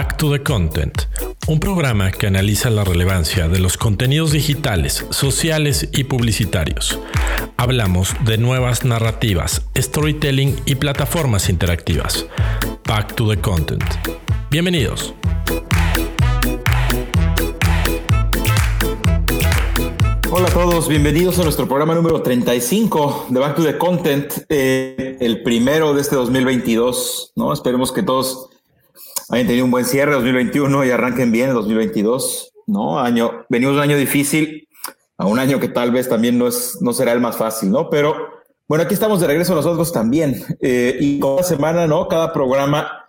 Back to the Content, un programa que analiza la relevancia de los contenidos digitales, sociales y publicitarios. Hablamos de nuevas narrativas, storytelling y plataformas interactivas. Back to the Content. Bienvenidos. Hola a todos, bienvenidos a nuestro programa número 35 de Back to the Content, eh, el primero de este 2022, ¿no? Esperemos que todos hayan tenido un buen cierre 2021 y arranquen bien el 2022, ¿no? Año, venimos un año difícil a un año que tal vez también no, es, no será el más fácil, ¿no? Pero bueno, aquí estamos de regreso nosotros también eh, y cada semana, ¿no? Cada programa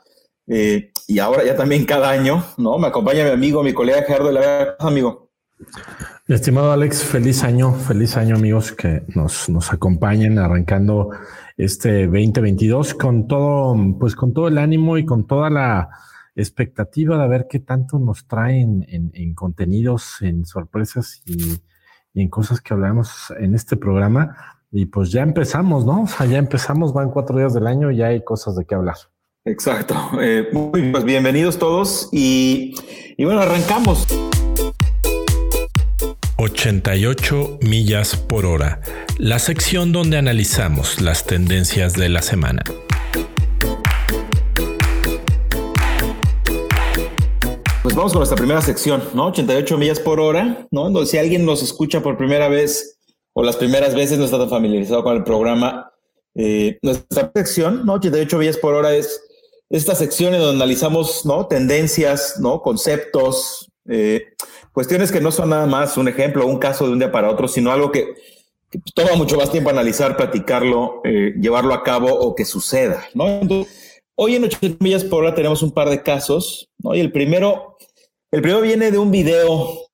eh, y ahora ya también cada año, ¿no? Me acompaña mi amigo, mi colega Gerardo de la amigo. Estimado Alex, feliz año, feliz año amigos que nos, nos acompañen arrancando este 2022 con todo, pues con todo el ánimo y con toda la expectativa de ver qué tanto nos traen en, contenidos, en sorpresas y, en cosas que hablamos en este programa. Y pues ya empezamos, ¿no? O sea, ya empezamos, van cuatro días del año y ya hay cosas de qué hablar. Exacto. Eh, muy pues bienvenidos todos y, y bueno, arrancamos. 88 millas por hora, la sección donde analizamos las tendencias de la semana. Pues vamos con nuestra primera sección, ¿no? 88 millas por hora, ¿no? Si alguien nos escucha por primera vez o las primeras veces no está tan familiarizado con el programa, eh, nuestra sección, ¿no? 88 millas por hora es esta sección en donde analizamos, ¿no? Tendencias, ¿no? Conceptos, eh, cuestiones que no son nada más un ejemplo, un caso de un día para otro, sino algo que, toma mucho más tiempo analizar, platicarlo, eh, llevarlo a cabo o que suceda, ¿no? Hoy en 80 millas por hora tenemos un par de casos, ¿no? Y el primero, el primero viene de un video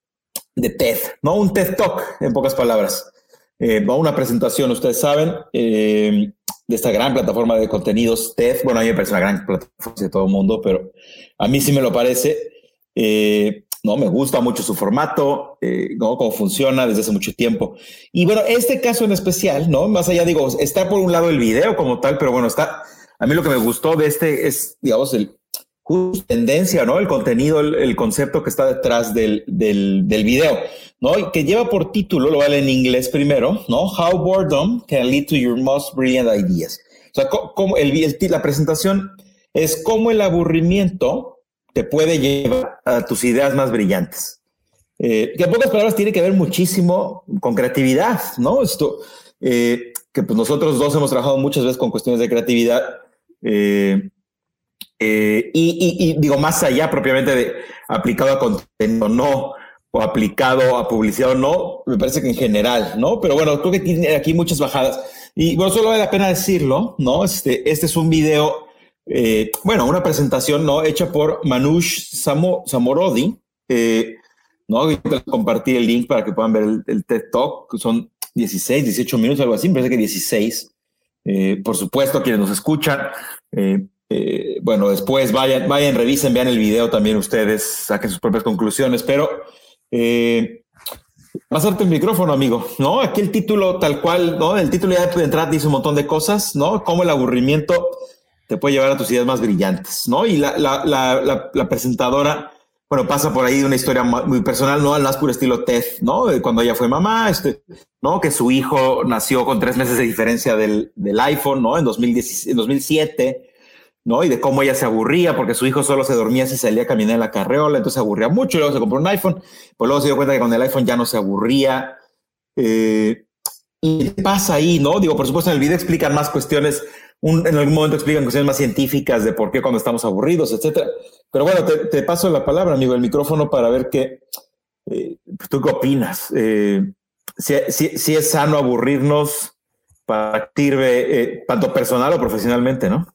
de TED, ¿no? Un TED Talk, en pocas palabras. Eh, una presentación, ustedes saben, eh, de esta gran plataforma de contenidos TED. Bueno, a mí me parece una gran plataforma de todo el mundo, pero a mí sí me lo parece. Eh, ¿no? Me gusta mucho su formato, ¿no? Cómo funciona desde hace mucho tiempo. Y bueno, este caso en especial, ¿no? Más allá, digo, está por un lado el video como tal, pero bueno, está, a mí lo que me gustó de este es, digamos, el tendencia, ¿no? El contenido, el, concepto que está detrás del, del, del, video, ¿no? Y que lleva por título, lo vale en inglés primero, ¿no? How boredom can lead to your most brilliant ideas. O sea, como el, la presentación es cómo el aburrimiento te puede llevar a tus ideas más brillantes. Eh, que en pocas palabras tiene que ver muchísimo con creatividad, ¿no? Esto, eh, que pues nosotros dos hemos trabajado muchas veces con cuestiones de creatividad eh, y, digo, más allá propiamente de aplicado a contenido no, o aplicado a publicidad o no, me parece que en general, ¿no? Pero bueno, creo que tiene aquí muchas bajadas. Y bueno, solo vale la pena decirlo, ¿no? Este, este es un video eh, bueno, una presentación ¿no? hecha por Manush Samo, Samorodi. Eh, ¿no? Compartir el link para que puedan ver el, TED Talk, son 16, 18 minutos, algo así, me parece que 16. Eh, por supuesto, quienes nos escuchan, bueno, después vayan, vayan, revisen, vean el video también ustedes, saquen sus propias conclusiones, pero pasarte el micrófono, amigo, ¿no? Aquí el título tal cual, ¿no? El título ya de entrada dice un montón de cosas, ¿no? Como el aburrimiento te puede llevar a tus ideas más brillantes, ¿no? Y la presentadora, bueno, pasa por ahí una historia muy personal, ¿no? Al más estilo TED, ¿no? Cuando ella fue mamá, este, ¿no? Que su hijo nació con tres meses de diferencia del, del iPhone, ¿no? En, 2010, en 2007, ¿no? Y de cómo ella se aburría porque su hijo solo se dormía si salía a caminar en la carreola, entonces se aburría mucho luego se compró un iPhone, pues luego se dio cuenta que con el iPhone ya no se aburría. Eh, y pasa ahí, ¿no? Digo, por supuesto, en el video explican más cuestiones en algún momento explican cuestiones más científicas de por qué cuando estamos aburridos, etcétera. Pero bueno, te, paso la palabra, amigo, el micrófono para ver qué, eh, tú qué opinas. Eh, si, es sano aburrirnos, para sirve eh, tanto personal o profesionalmente, ¿no?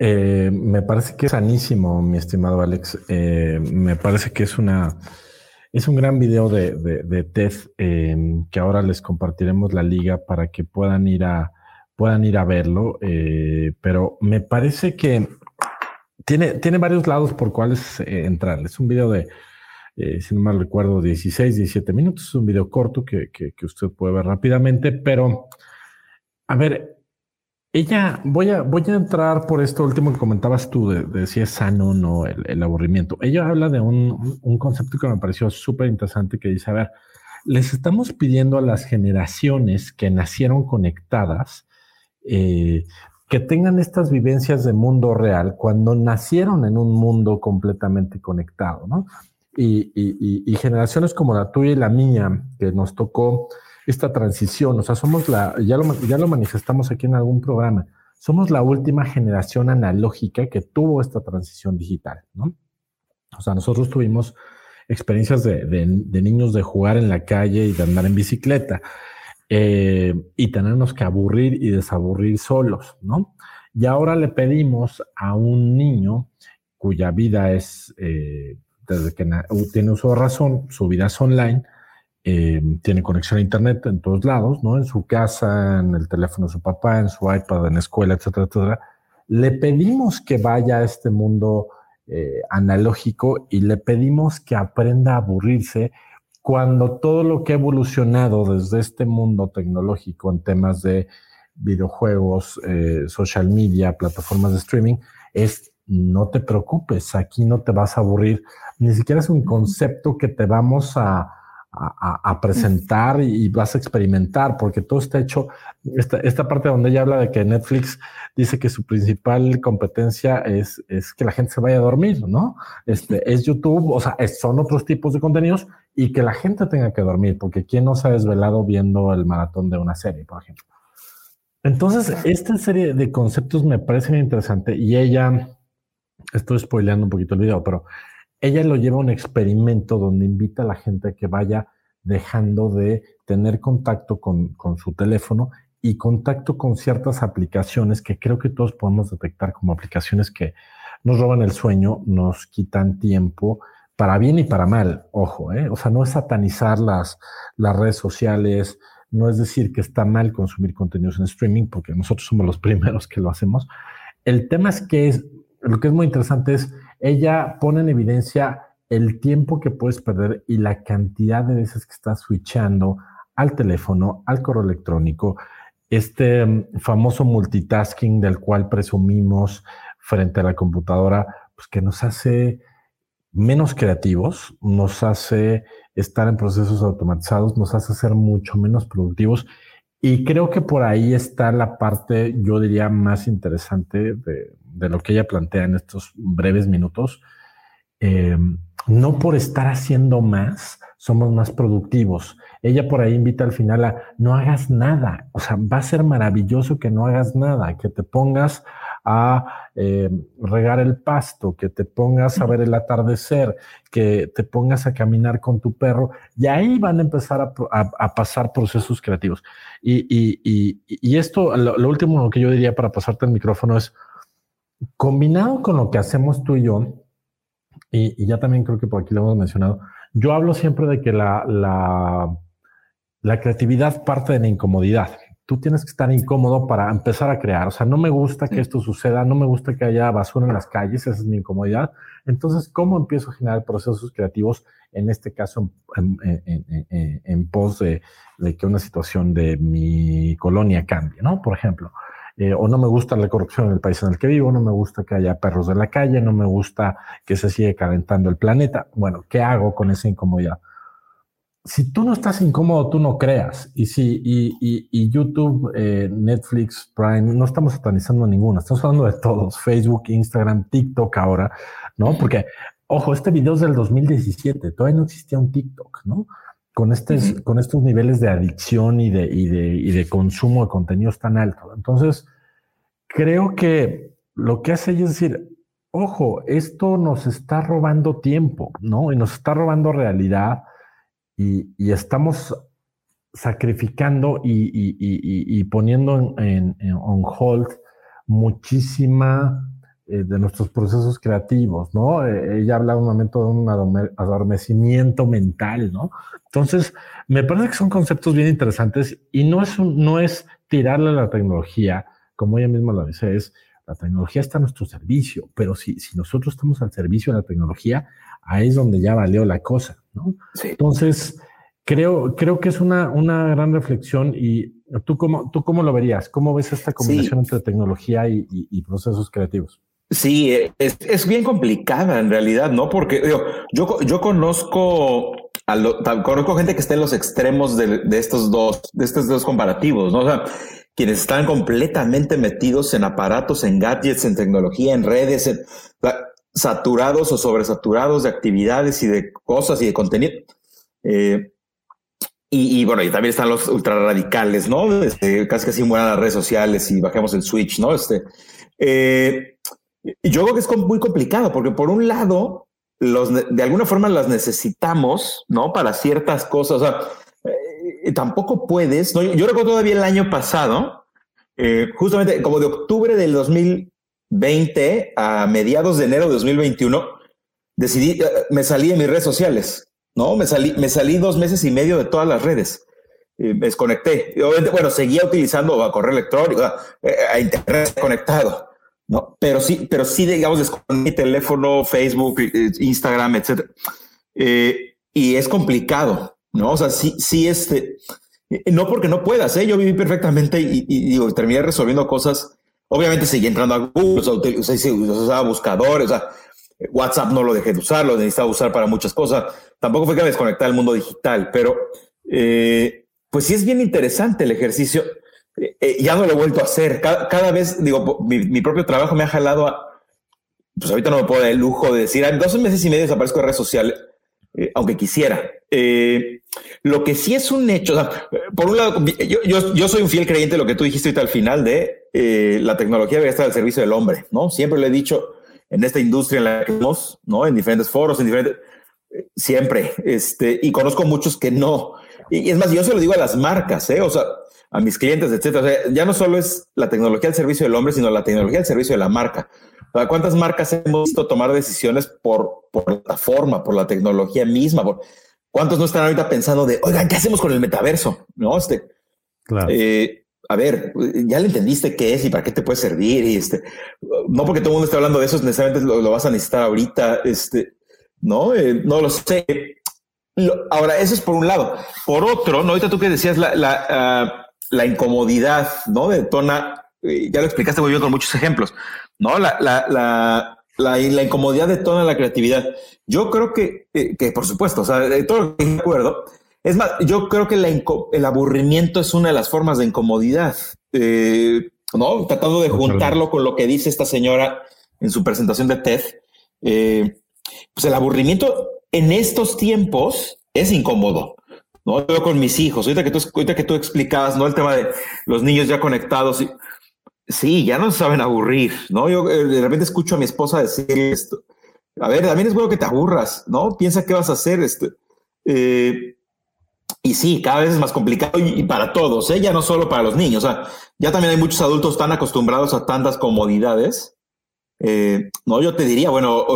me parece que es sanísimo, mi estimado Alex. me parece que es una es un gran video de, de, de TED que ahora les compartiremos la liga para que puedan ir a, puedan ir a verlo, eh, pero me parece que tiene, tiene varios lados por cuales eh, entrar. Es un video de, eh, si no mal recuerdo, 16, 17 minutos. Es un video corto que, que, usted puede ver rápidamente, pero a ver, ella, voy a, voy a entrar por esto último que comentabas tú, de, si es sano o no el, aburrimiento. Ella habla de un, un concepto que me pareció súper interesante que dice, a ver, les estamos pidiendo a las generaciones que nacieron conectadas eh, que tengan estas vivencias de mundo real cuando nacieron en un mundo completamente conectado, ¿no? Y, generaciones como la tuya y la mía, que nos tocó esta transición, o sea, somos la, ya lo, manifestamos aquí en algún programa, somos la última generación analógica que tuvo esta transición digital, ¿no? O sea, nosotros tuvimos experiencias de niños de jugar en la calle y de andar en bicicleta. Eh, y tenernos que aburrir y desaburrir solos, ¿no? Y ahora le pedimos a un niño cuya vida es, eh, desde que tiene uso de razón, su vida es online, eh, tiene conexión a Internet en todos lados, ¿no? En su casa, en el teléfono de su papá, en su iPad, en la escuela, etcétera, etcétera. Le pedimos que vaya a este mundo analógico y le pedimos que aprenda a aburrirse cuando todo lo que ha evolucionado desde este mundo tecnológico en temas de videojuegos, eh, social media, plataformas de streaming, es no te preocupes, aquí no te vas a aburrir, ni siquiera es un concepto que te vamos a, a, presentar y vas a experimentar, porque todo está hecho, esta, esta, parte donde ella habla de que Netflix dice que su principal competencia es, es que la gente se vaya a dormir, ¿no? Este, es YouTube, o sea, son otros tipos de contenidos y que la gente tenga que dormir, porque ¿quién no se ha desvelado viendo el maratón de una serie, por ejemplo? Entonces, esta serie de conceptos me parece muy interesante y ella, estoy spoileando un poquito el video, pero ella lo lleva a un experimento donde invita a la gente a que vaya dejando de tener contacto con, su teléfono y contacto con ciertas aplicaciones que creo que todos podemos detectar como aplicaciones que nos roban el sueño, nos quitan tiempo, para bien y para mal, ojo, ¿eh? o sea, no es satanizar las, las redes sociales, no es decir que está mal consumir contenidos en streaming, porque nosotros somos los primeros que lo hacemos. El tema es que es, lo que es muy interesante es ella pone en evidencia el tiempo que puedes perder y la cantidad de veces que estás switchando al teléfono, al correo electrónico, este mm, famoso multitasking del cual presumimos frente a la computadora, pues que nos hace menos creativos, nos hace estar en procesos automatizados, nos hace ser mucho menos productivos. Y creo que por ahí está la parte, yo diría, más interesante de, lo que ella plantea en estos breves minutos, eh, no por estar haciendo más, somos más productivos. Ella por ahí invita al final a no hagas nada. O sea, va a ser maravilloso que no hagas nada, que te pongas a eh, regar el pasto, que te pongas a ver el atardecer, que te pongas a caminar con tu perro, y ahí van a empezar a, pasar procesos creativos. Y, esto, lo, lo, último que yo diría para pasarte el micrófono es, Combinado con lo que hacemos tú y yo, y, ya también creo que por aquí lo hemos mencionado, yo hablo siempre de que la, la, la creatividad parte de la incomodidad. Tú tienes que estar incómodo para empezar a crear. O sea, no me gusta que esto suceda, no me gusta que haya basura en las calles, esa es mi incomodidad. Entonces, ¿cómo empiezo a generar procesos creativos, en este caso, en, en, pos de, de, que una situación de mi colonia cambie, ¿no? Por ejemplo, eh, o no me gusta la corrupción en el país en el que vivo, no me gusta que haya perros de la calle, no me gusta que se siga calentando el planeta. Bueno, ¿qué hago con esa incomodidad? Si tú no estás incómodo, tú no creas. Y si y, YouTube, eh, Netflix, Prime, no estamos satanizando ninguna, estamos hablando de todos, Facebook, Instagram, TikTok ahora, ¿no? Porque, ojo, este video es del 2017, todavía no existía un TikTok, ¿no? con, este, con estos niveles de adicción y de, y, de, y de consumo de contenidos tan altos. Entonces, creo que lo que hace ella es decir, ojo, esto nos está robando tiempo, ¿no? Y nos está robando realidad y, estamos sacrificando y, poniendo en, on hold muchísima eh, de nuestros procesos creativos, ¿no? Eh, ella habla un momento de un adormecimiento mental, ¿no? Entonces, me parece que son conceptos bien interesantes y no es, no es tirarle a la tecnología, como ella misma lo dice, es la tecnología está a nuestro servicio, pero si, si nosotros estamos al servicio de la tecnología, ahí es donde ya valió la cosa, ¿no? Entonces, creo, creo que es una, una gran reflexión y ¿Tú cómo, ¿Tú cómo lo verías? ¿Cómo ves esta combinación entre tecnología y, procesos creativos? Sí, es, bien complicada en realidad, ¿no? Porque yo, yo conozco, a conozco gente que está en los extremos de, estos dos, de estos dos comparativos, ¿no? O sea, quienes están completamente metidos en aparatos, en gadgets, en tecnología, en redes, saturados o sobresaturados de actividades y de cosas y de contenido. Eh, y, bueno, y también están los ultra radicales, ¿no? Este, casi casi mueran las redes sociales y bajemos el switch, ¿no? Este, eh, yo creo que es muy complicado porque por un lado, los, de alguna forma las necesitamos, ¿no? Para ciertas cosas. O sea, eh, tampoco puedes, ¿no? Yo, recuerdo todavía el año pasado, justamente como de octubre del 2020 a mediados de enero de 2021, decidí, me salí de mis redes sociales. No, me salí, me salí dos meses y medio de todas las redes. me desconecté. Obviamente, bueno, seguía utilizando a correo electrónico, a, eh, internet conectado, ¿no? Pero sí, pero sí, digamos, desconecté mi teléfono, Facebook, eh, Instagram, etcétera. Eh, y es complicado, ¿no? O sea, sí, sí, este, no porque no puedas, ¿eh? Yo viví perfectamente y, terminé resolviendo cosas. Obviamente seguí entrando a Google, o sea, usaba buscadores, o sea, WhatsApp no lo dejé de usar, lo necesitaba usar para muchas cosas tampoco fue que me desconectara mundo digital, pero eh, pues sí es bien interesante el ejercicio. Eh, eh, ya no lo he vuelto a hacer. Cada, vez, digo, mi, propio trabajo me ha jalado a, pues ahorita no me puedo dar el lujo de decir, en dos meses y medio desaparezco de redes sociales, aunque quisiera. lo que sí es un hecho, por un lado, yo, soy un fiel creyente de lo que tú dijiste ahorita al final de la tecnología debe estar al servicio del hombre, ¿no? Siempre lo he dicho en esta industria en la que estamos, ¿no? En diferentes foros, en diferentes Siempre, este, y conozco muchos que no. Y, es más, yo se lo digo a las marcas, ¿eh? o sea, a mis clientes, etcétera. ya no solo es la tecnología al servicio del hombre, sino la tecnología al servicio de la marca. ¿Cuántas marcas hemos visto tomar decisiones por, por la forma, por la tecnología misma? Por, ¿Cuántos no están ahorita pensando de, oigan, ¿qué hacemos con el metaverso? No, este, claro. Eh, a ver, ya le entendiste qué es y para qué te puede servir. Y este, no porque todo el mundo esté hablando de eso, necesariamente lo, lo vas a necesitar ahorita. Este, ¿no? Eh, no lo sé. ahora, eso es por un lado. Por otro, ¿no? Ahorita tú que decías la, la, ah, la incomodidad, ¿no? De Tona, eh, ya lo explicaste muy bien con muchos ejemplos, ¿no? La, la, la, la, incomodidad de Tona la creatividad. Yo creo que, eh, que por supuesto, o sea, de todo lo que de acuerdo. Es más, yo creo que la el aburrimiento es una de las formas de incomodidad, ¿no? Tratando de juntarlo con lo que dice esta señora en su presentación de TED. Eh, pues el aburrimiento en estos tiempos es incómodo. ¿No? Yo con mis hijos, ahorita que tú, ahorita que tú explicabas, ¿no? El tema de los niños ya conectados. Sí, ya no saben aburrir, ¿no? Yo eh, de repente escucho a mi esposa decir esto. A ver, también es bueno que te aburras, ¿no? Piensa qué vas a hacer. Este, eh, y sí, cada vez es más complicado y, para todos, ¿eh? ya no solo para los niños. Ya también hay muchos adultos tan acostumbrados a tantas comodidades eh, no, yo te diría, bueno,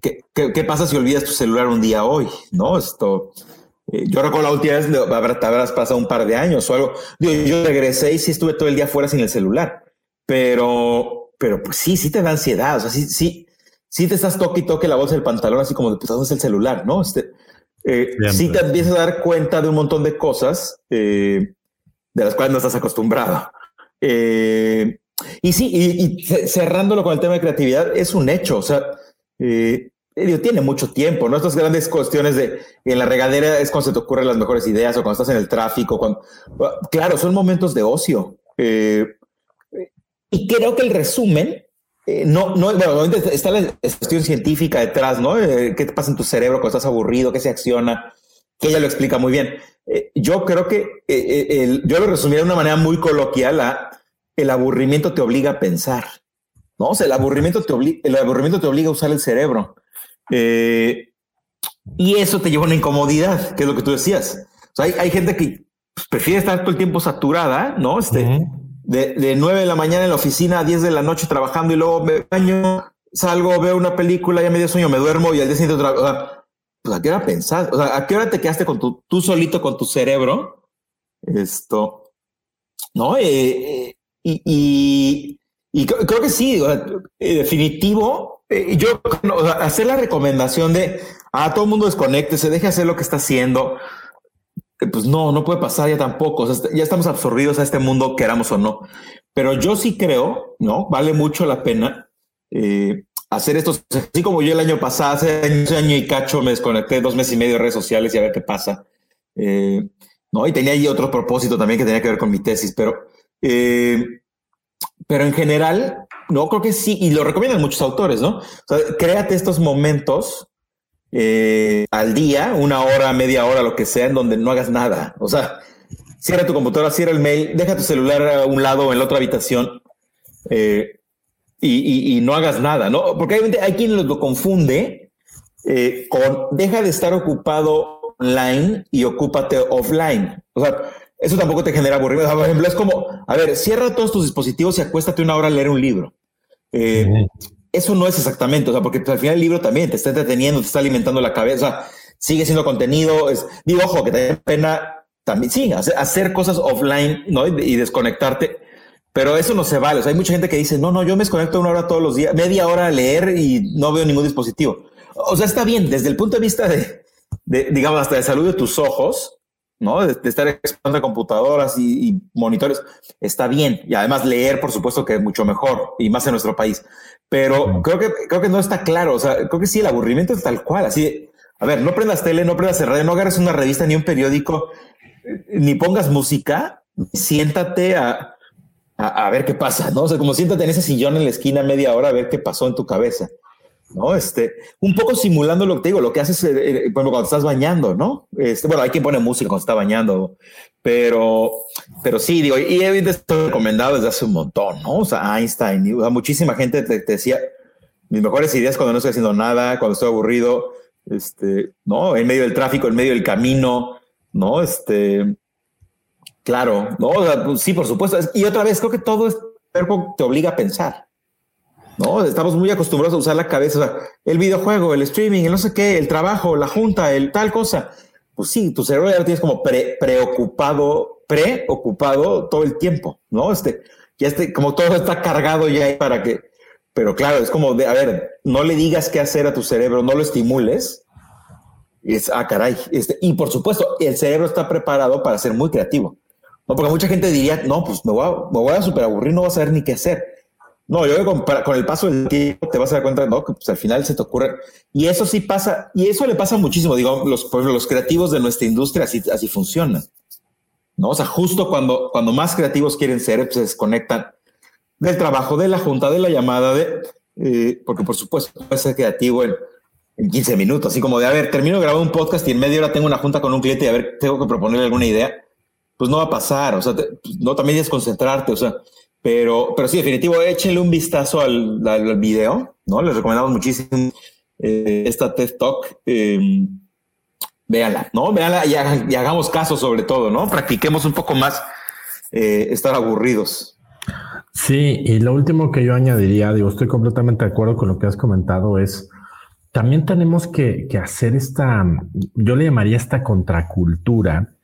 ¿qué, pasa si olvidas tu celular un día hoy? No, esto. Eh, yo recuerdo la última vez, te habrás pasado un par de años o algo. Yo, regresé y sí estuve todo el día fuera sin el celular, pero, pero pues sí, sí te da ansiedad. O sea, sí, sí, sí te estás toque y toque la bolsa del pantalón, así como de pues, ¿dónde es el celular? No, este, eh, sí te empiezas a dar cuenta de un montón de cosas de las cuales no estás acostumbrado. Eh, y sí, y, cerrándolo con el tema de creatividad, es un hecho. O sea, eh, tiene mucho tiempo, ¿no? Estas grandes cuestiones de en la regadera es cuando se te ocurren las mejores ideas o cuando estás en el tráfico. Claro, son momentos de ocio. Eh, y creo que el resumen, eh, no, no, bueno, está la cuestión científica detrás, ¿no? ¿Qué te pasa en tu cerebro cuando estás aburrido? ¿Qué se acciona? Que ella lo explica muy bien. yo creo que yo lo resumiría de una manera muy coloquial el aburrimiento te obliga a pensar, ¿no? O sea, el aburrimiento te, el aburrimiento te obliga a usar el cerebro. Eh, y eso te lleva a una incomodidad, que es lo que tú decías. O sea, hay, hay gente que pues, prefiere estar todo el tiempo saturada, ¿no? Este, de, de 9 de la mañana en la oficina a 10 de la noche trabajando y luego me baño, salgo, veo una película, ya me dio sueño, me duermo y al día siguiente otra o sea, pues a qué hora pensás, o sea, a qué hora te quedaste con tu, tú solito con tu cerebro, esto, ¿no? Eh, eh y, creo que sí, eh, definitivo. Eh, yo hacer la recomendación de a ah, todo el mundo desconecte, se deje hacer lo que está haciendo. eh, pues no, no puede pasar ya tampoco. ya estamos absorbidos a este mundo, queramos o no. Pero yo sí creo, ¿no? Vale mucho la pena eh, hacer esto. Así como yo el año pasado, hace año y cacho, me desconecté dos meses y medio de redes sociales y a ver qué pasa. Eh, ¿no? Y tenía ahí otro propósito también que tenía que ver con mi tesis, pero, pero en general, no creo que sí, y lo recomiendan muchos autores, ¿no? O sea, créate estos momentos eh, al día, una hora, media hora, lo que sea, en donde no hagas nada. O sea, cierra tu computadora, cierra el mail, deja tu celular a un lado o en la otra habitación eh, y, no hagas nada, ¿no? Porque hay, hay quien lo confunde eh, con deja de estar ocupado online y ocúpate offline. O sea, eso tampoco te genera aburrimiento. Por ejemplo, es como, a ver, cierra todos tus dispositivos y acuéstate una hora a leer un libro. Eh, eso no es exactamente, o sea, porque al final el libro también te está entreteniendo, te está alimentando la cabeza, sigue siendo contenido. Es, digo, ojo, que te da pena también, sí, hacer, cosas offline, ¿no? Y, desconectarte, pero eso no se vale. O sea, hay mucha gente que dice, no, no, yo me desconecto una hora todos los días, media hora a leer y no veo ningún dispositivo. O sea, está bien, desde el punto de vista de, digamos, hasta de salud de tus ojos, ¿no? De, estar expuesto a computadoras y, y, monitores, está bien. Y además leer, por supuesto que es mucho mejor, y más en nuestro país. Pero creo que, creo que no está claro. O sea, creo que sí, el aburrimiento es tal cual. Así, a ver, no prendas tele, no prendas el radio, no agarres una revista ni un periódico, ni pongas música, siéntate a, a, ver qué pasa, ¿no? O sea, como siéntate en ese sillón en la esquina media hora a ver qué pasó en tu cabeza. ¿No? Este, un poco simulando lo que te digo, lo que haces eh, eh, cuando estás bañando, ¿no? Este, bueno, hay quien pone música cuando está bañando, pero, pero sí, digo, y esto recomendado desde hace un montón, ¿no? O sea, Einstein, muchísima gente te, decía mis mejores ideas cuando no estoy haciendo nada, cuando estoy aburrido, este, ¿no? En medio del tráfico, en medio del camino, ¿no? Este, claro, ¿no? Pues sí, por supuesto. Y otra vez, creo que todo es, te obliga a pensar. ¿No? Estamos muy acostumbrados a usar la cabeza, el videojuego, el streaming, el no sé qué, el trabajo, la junta, el tal cosa. Pues sí, tu cerebro ya lo tienes como preocupado, preocupado todo el tiempo, ¿no? Este, ya este, como todo está cargado ya para que, pero claro, es como de, a ver, no le digas qué hacer a tu cerebro, no lo estimules. Es, ah, caray. Este, y por supuesto, el cerebro está preparado para ser muy creativo. No, porque mucha gente diría, no, pues me voy a, me voy a super aburrir, no vas a saber ni qué hacer. No, yo con, con el paso del tiempo te vas a dar cuenta, ¿no? Que pues, al final se te ocurre. Y eso sí pasa, y eso le pasa muchísimo. Digo, los, los creativos de nuestra industria así, así funcionan. ¿No? O sea, justo cuando, cuando más creativos quieren ser, pues se desconectan del trabajo, de la junta, de la llamada, de, eh, porque por supuesto puede ser creativo en, en 15 minutos, así como de, a ver, termino de grabar un podcast y en media hora tengo una junta con un cliente y a ver, tengo que proponerle alguna idea. Pues no va a pasar, o sea, pues, no también es concentrarte, o sea, pero, pero sí, definitivo, échenle un vistazo al, video, ¿no? Les recomendamos muchísimo eh, esta TED Talk. Eh, véanla, ¿no? Véanla y, hagamos caso sobre todo, ¿no? Practiquemos un poco más eh, estar aburridos. Sí, y lo último que yo añadiría, digo, estoy completamente de acuerdo con lo que has comentado, es también tenemos que, hacer esta, yo le llamaría esta contracultura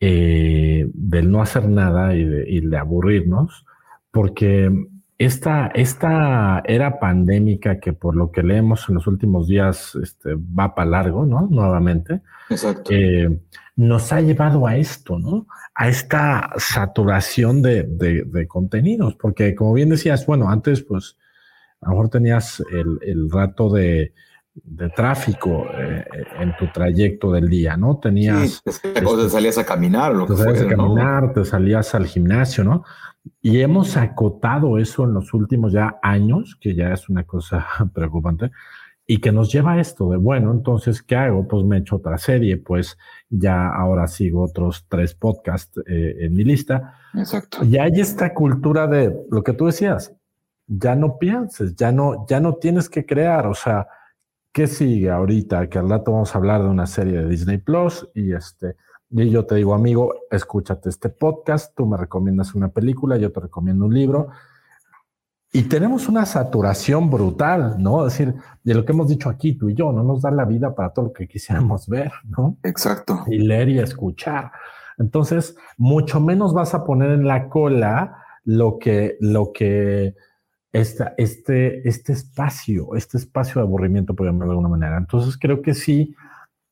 eh, del no hacer nada y de aburrirnos, porque esta, esta era pandémica que por lo que leemos en los últimos días este, va para largo, ¿no? Nuevamente. Exacto. Eh, nos ha llevado a esto, ¿no? A esta saturación de, de, contenidos, porque como bien decías, bueno, antes pues a lo mejor tenías el, el rato de, de tráfico eh, en tu trayecto del día, ¿no? Tenías... Sí, te, salías a caminar, lo te salías a caminar, te salías al gimnasio, ¿no? Y hemos acotado eso en los últimos ya años, que ya es una cosa preocupante, y que nos lleva a esto de, bueno, entonces, ¿qué hago? Pues me echo otra serie, pues ya ahora sigo otros tres podcasts eh, en mi lista. Exacto. Y hay esta cultura de lo que tú decías, ya no pienses, ya no, ya no tienes que crear, o sea, ¿qué sigue ahorita? Que al rato vamos a hablar de una serie de Disney Plus y este, y yo te digo, amigo, escúchate este podcast, tú me recomiendas una película, yo te recomiendo un libro. Y tenemos una saturación brutal, ¿no? Es decir, de lo que hemos dicho aquí, tú y yo, no nos da la vida para todo lo que quisiéramos ver, ¿no? Exacto. Y leer y escuchar. Entonces, mucho menos vas a poner en la cola lo que, lo que, este, este espacio, este espacio de aburrimiento, por llamarlo de alguna manera. Entonces, creo que sí,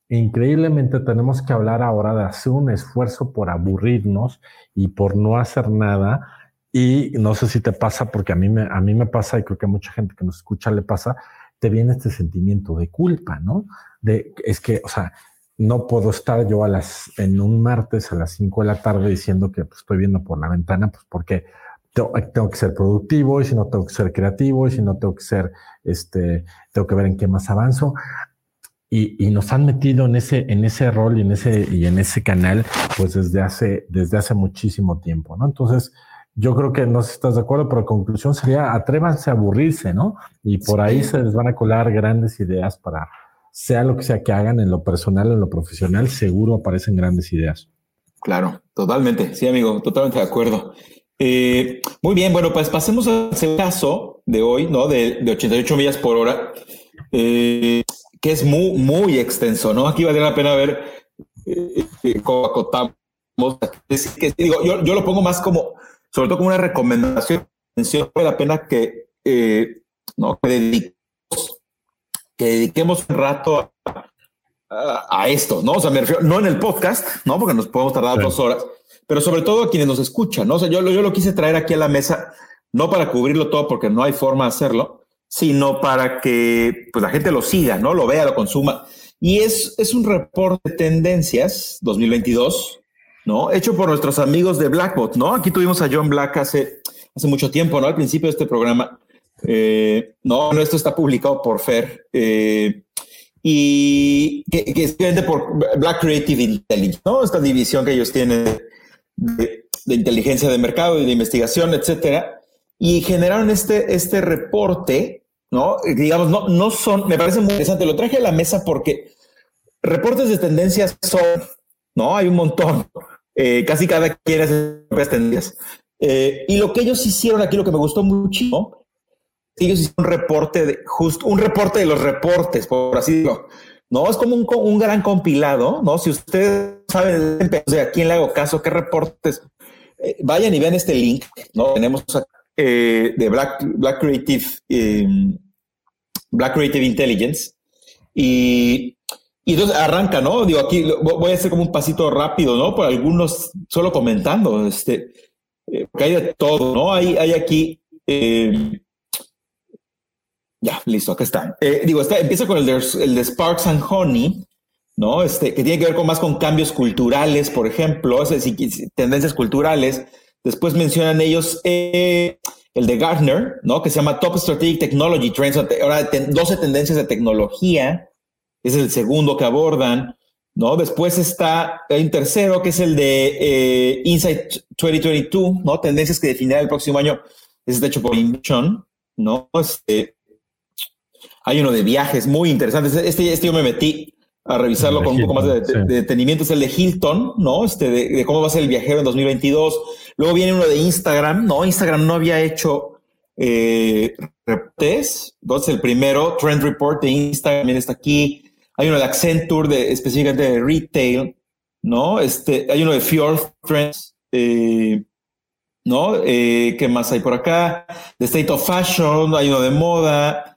increíblemente tenemos que hablar ahora de hacer un esfuerzo por aburrirnos y por no hacer nada. Y no sé si te pasa, porque a mí me, a mí me pasa y creo que a mucha gente que nos escucha le pasa, te viene este sentimiento de culpa, ¿no? De, es que, o sea, no puedo estar yo a las, en un martes a las 5 de la tarde diciendo que pues, estoy viendo por la ventana, pues porque tengo, que ser productivo y si no tengo que ser creativo y si no tengo que ser, este, tengo que ver en qué más avanzo. Y, y, nos han metido en ese, en ese rol y en ese, y en ese canal, pues desde hace, desde hace muchísimo tiempo, ¿no? Entonces, yo creo que no sé si estás de acuerdo, pero la conclusión sería atrévanse a aburrirse, ¿no? Y por ahí se les van a colar grandes ideas para, sea lo que sea que hagan en lo personal, en lo profesional, seguro aparecen grandes ideas. Claro, totalmente. Sí, amigo, totalmente de acuerdo. Eh, muy bien, bueno, pues pasemos al caso de hoy, ¿no? De, 88 millas por hora, eh, que es muy, muy extenso, ¿no? Aquí vale la pena ver eh, cómo acotamos. que, digo, yo, yo, lo pongo más como, sobre todo como una recomendación. Vale la pena que, ¿no? Que dediquemos, que dediquemos un rato a, esto, ¿no? O sea, me refiero, no en el podcast, ¿no? Porque nos podemos tardar dos horas pero sobre todo a quienes nos escuchan, ¿no? O sea, yo, yo lo quise traer aquí a la mesa, no para cubrirlo todo porque no hay forma de hacerlo, sino para que pues, la gente lo siga, ¿no? Lo vea, lo consuma. Y es, es un reporte de tendencias 2022, ¿no? Hecho por nuestros amigos de Blackbot, ¿no? Aquí tuvimos a John Black hace, hace mucho tiempo, ¿no? Al principio de este programa. Eh, no, no, esto está publicado por Fer. Eh, y que, que es por Black Creative Intelligence, ¿no? Esta división que ellos tienen de, inteligencia de mercado y de investigación, etcétera, y generaron este, este reporte, ¿no? Digamos, no, no son, me parece muy interesante, lo traje a la mesa porque reportes de tendencias son, ¿no? Hay un montón, eh, casi cada quien hace tendencias. Eh, y lo que ellos hicieron aquí, lo que me gustó mucho, ellos hicieron un reporte de, justo un reporte de los reportes, por así decirlo. No, es como un, un gran compilado, ¿no? Si ustedes saben de a quién le hago caso, qué reportes, eh, vayan y vean este link, ¿no? Tenemos eh, de Black, Black Creative, em, Black Creative Intelligence. Y, y, entonces arranca, ¿no? Digo, aquí voy a hacer como un pasito rápido, ¿no? Por algunos, solo comentando, este, eh, porque hay de todo, ¿no? Hay, hay aquí em, ya, listo, acá está. Eh, digo, está, empieza con el de, el Sparks and Honey, ¿no? Este, que tiene que ver más con cambios culturales, por ejemplo, es decir, tendencias culturales. Después mencionan ellos eh, el de Gartner, ¿no? Que se llama Top Strategic Technology Trends, ahora 12 tendencias de tecnología. Es el segundo que abordan, ¿no? Después está un tercero, que es el de eh, Insight 2022, ¿no? Tendencias que definirá el próximo año. Es hecho por Invision, ¿no? Este, hay uno de viajes muy interesante. Este, este yo me metí a revisarlo con un poco más de, detenimiento. Es el de Hilton, ¿no? Este de, cómo va a ser el viajero en 2022. Luego viene uno de Instagram, ¿no? Instagram no había hecho eh, reportes. Entonces, el primero, Trend Report de Instagram también está aquí. Hay uno de Accenture, de, específicamente de retail, ¿no? Este, hay uno de Fjord Trends, eh, ¿no? Eh, ¿Qué más hay por acá? De State of Fashion, hay uno de moda.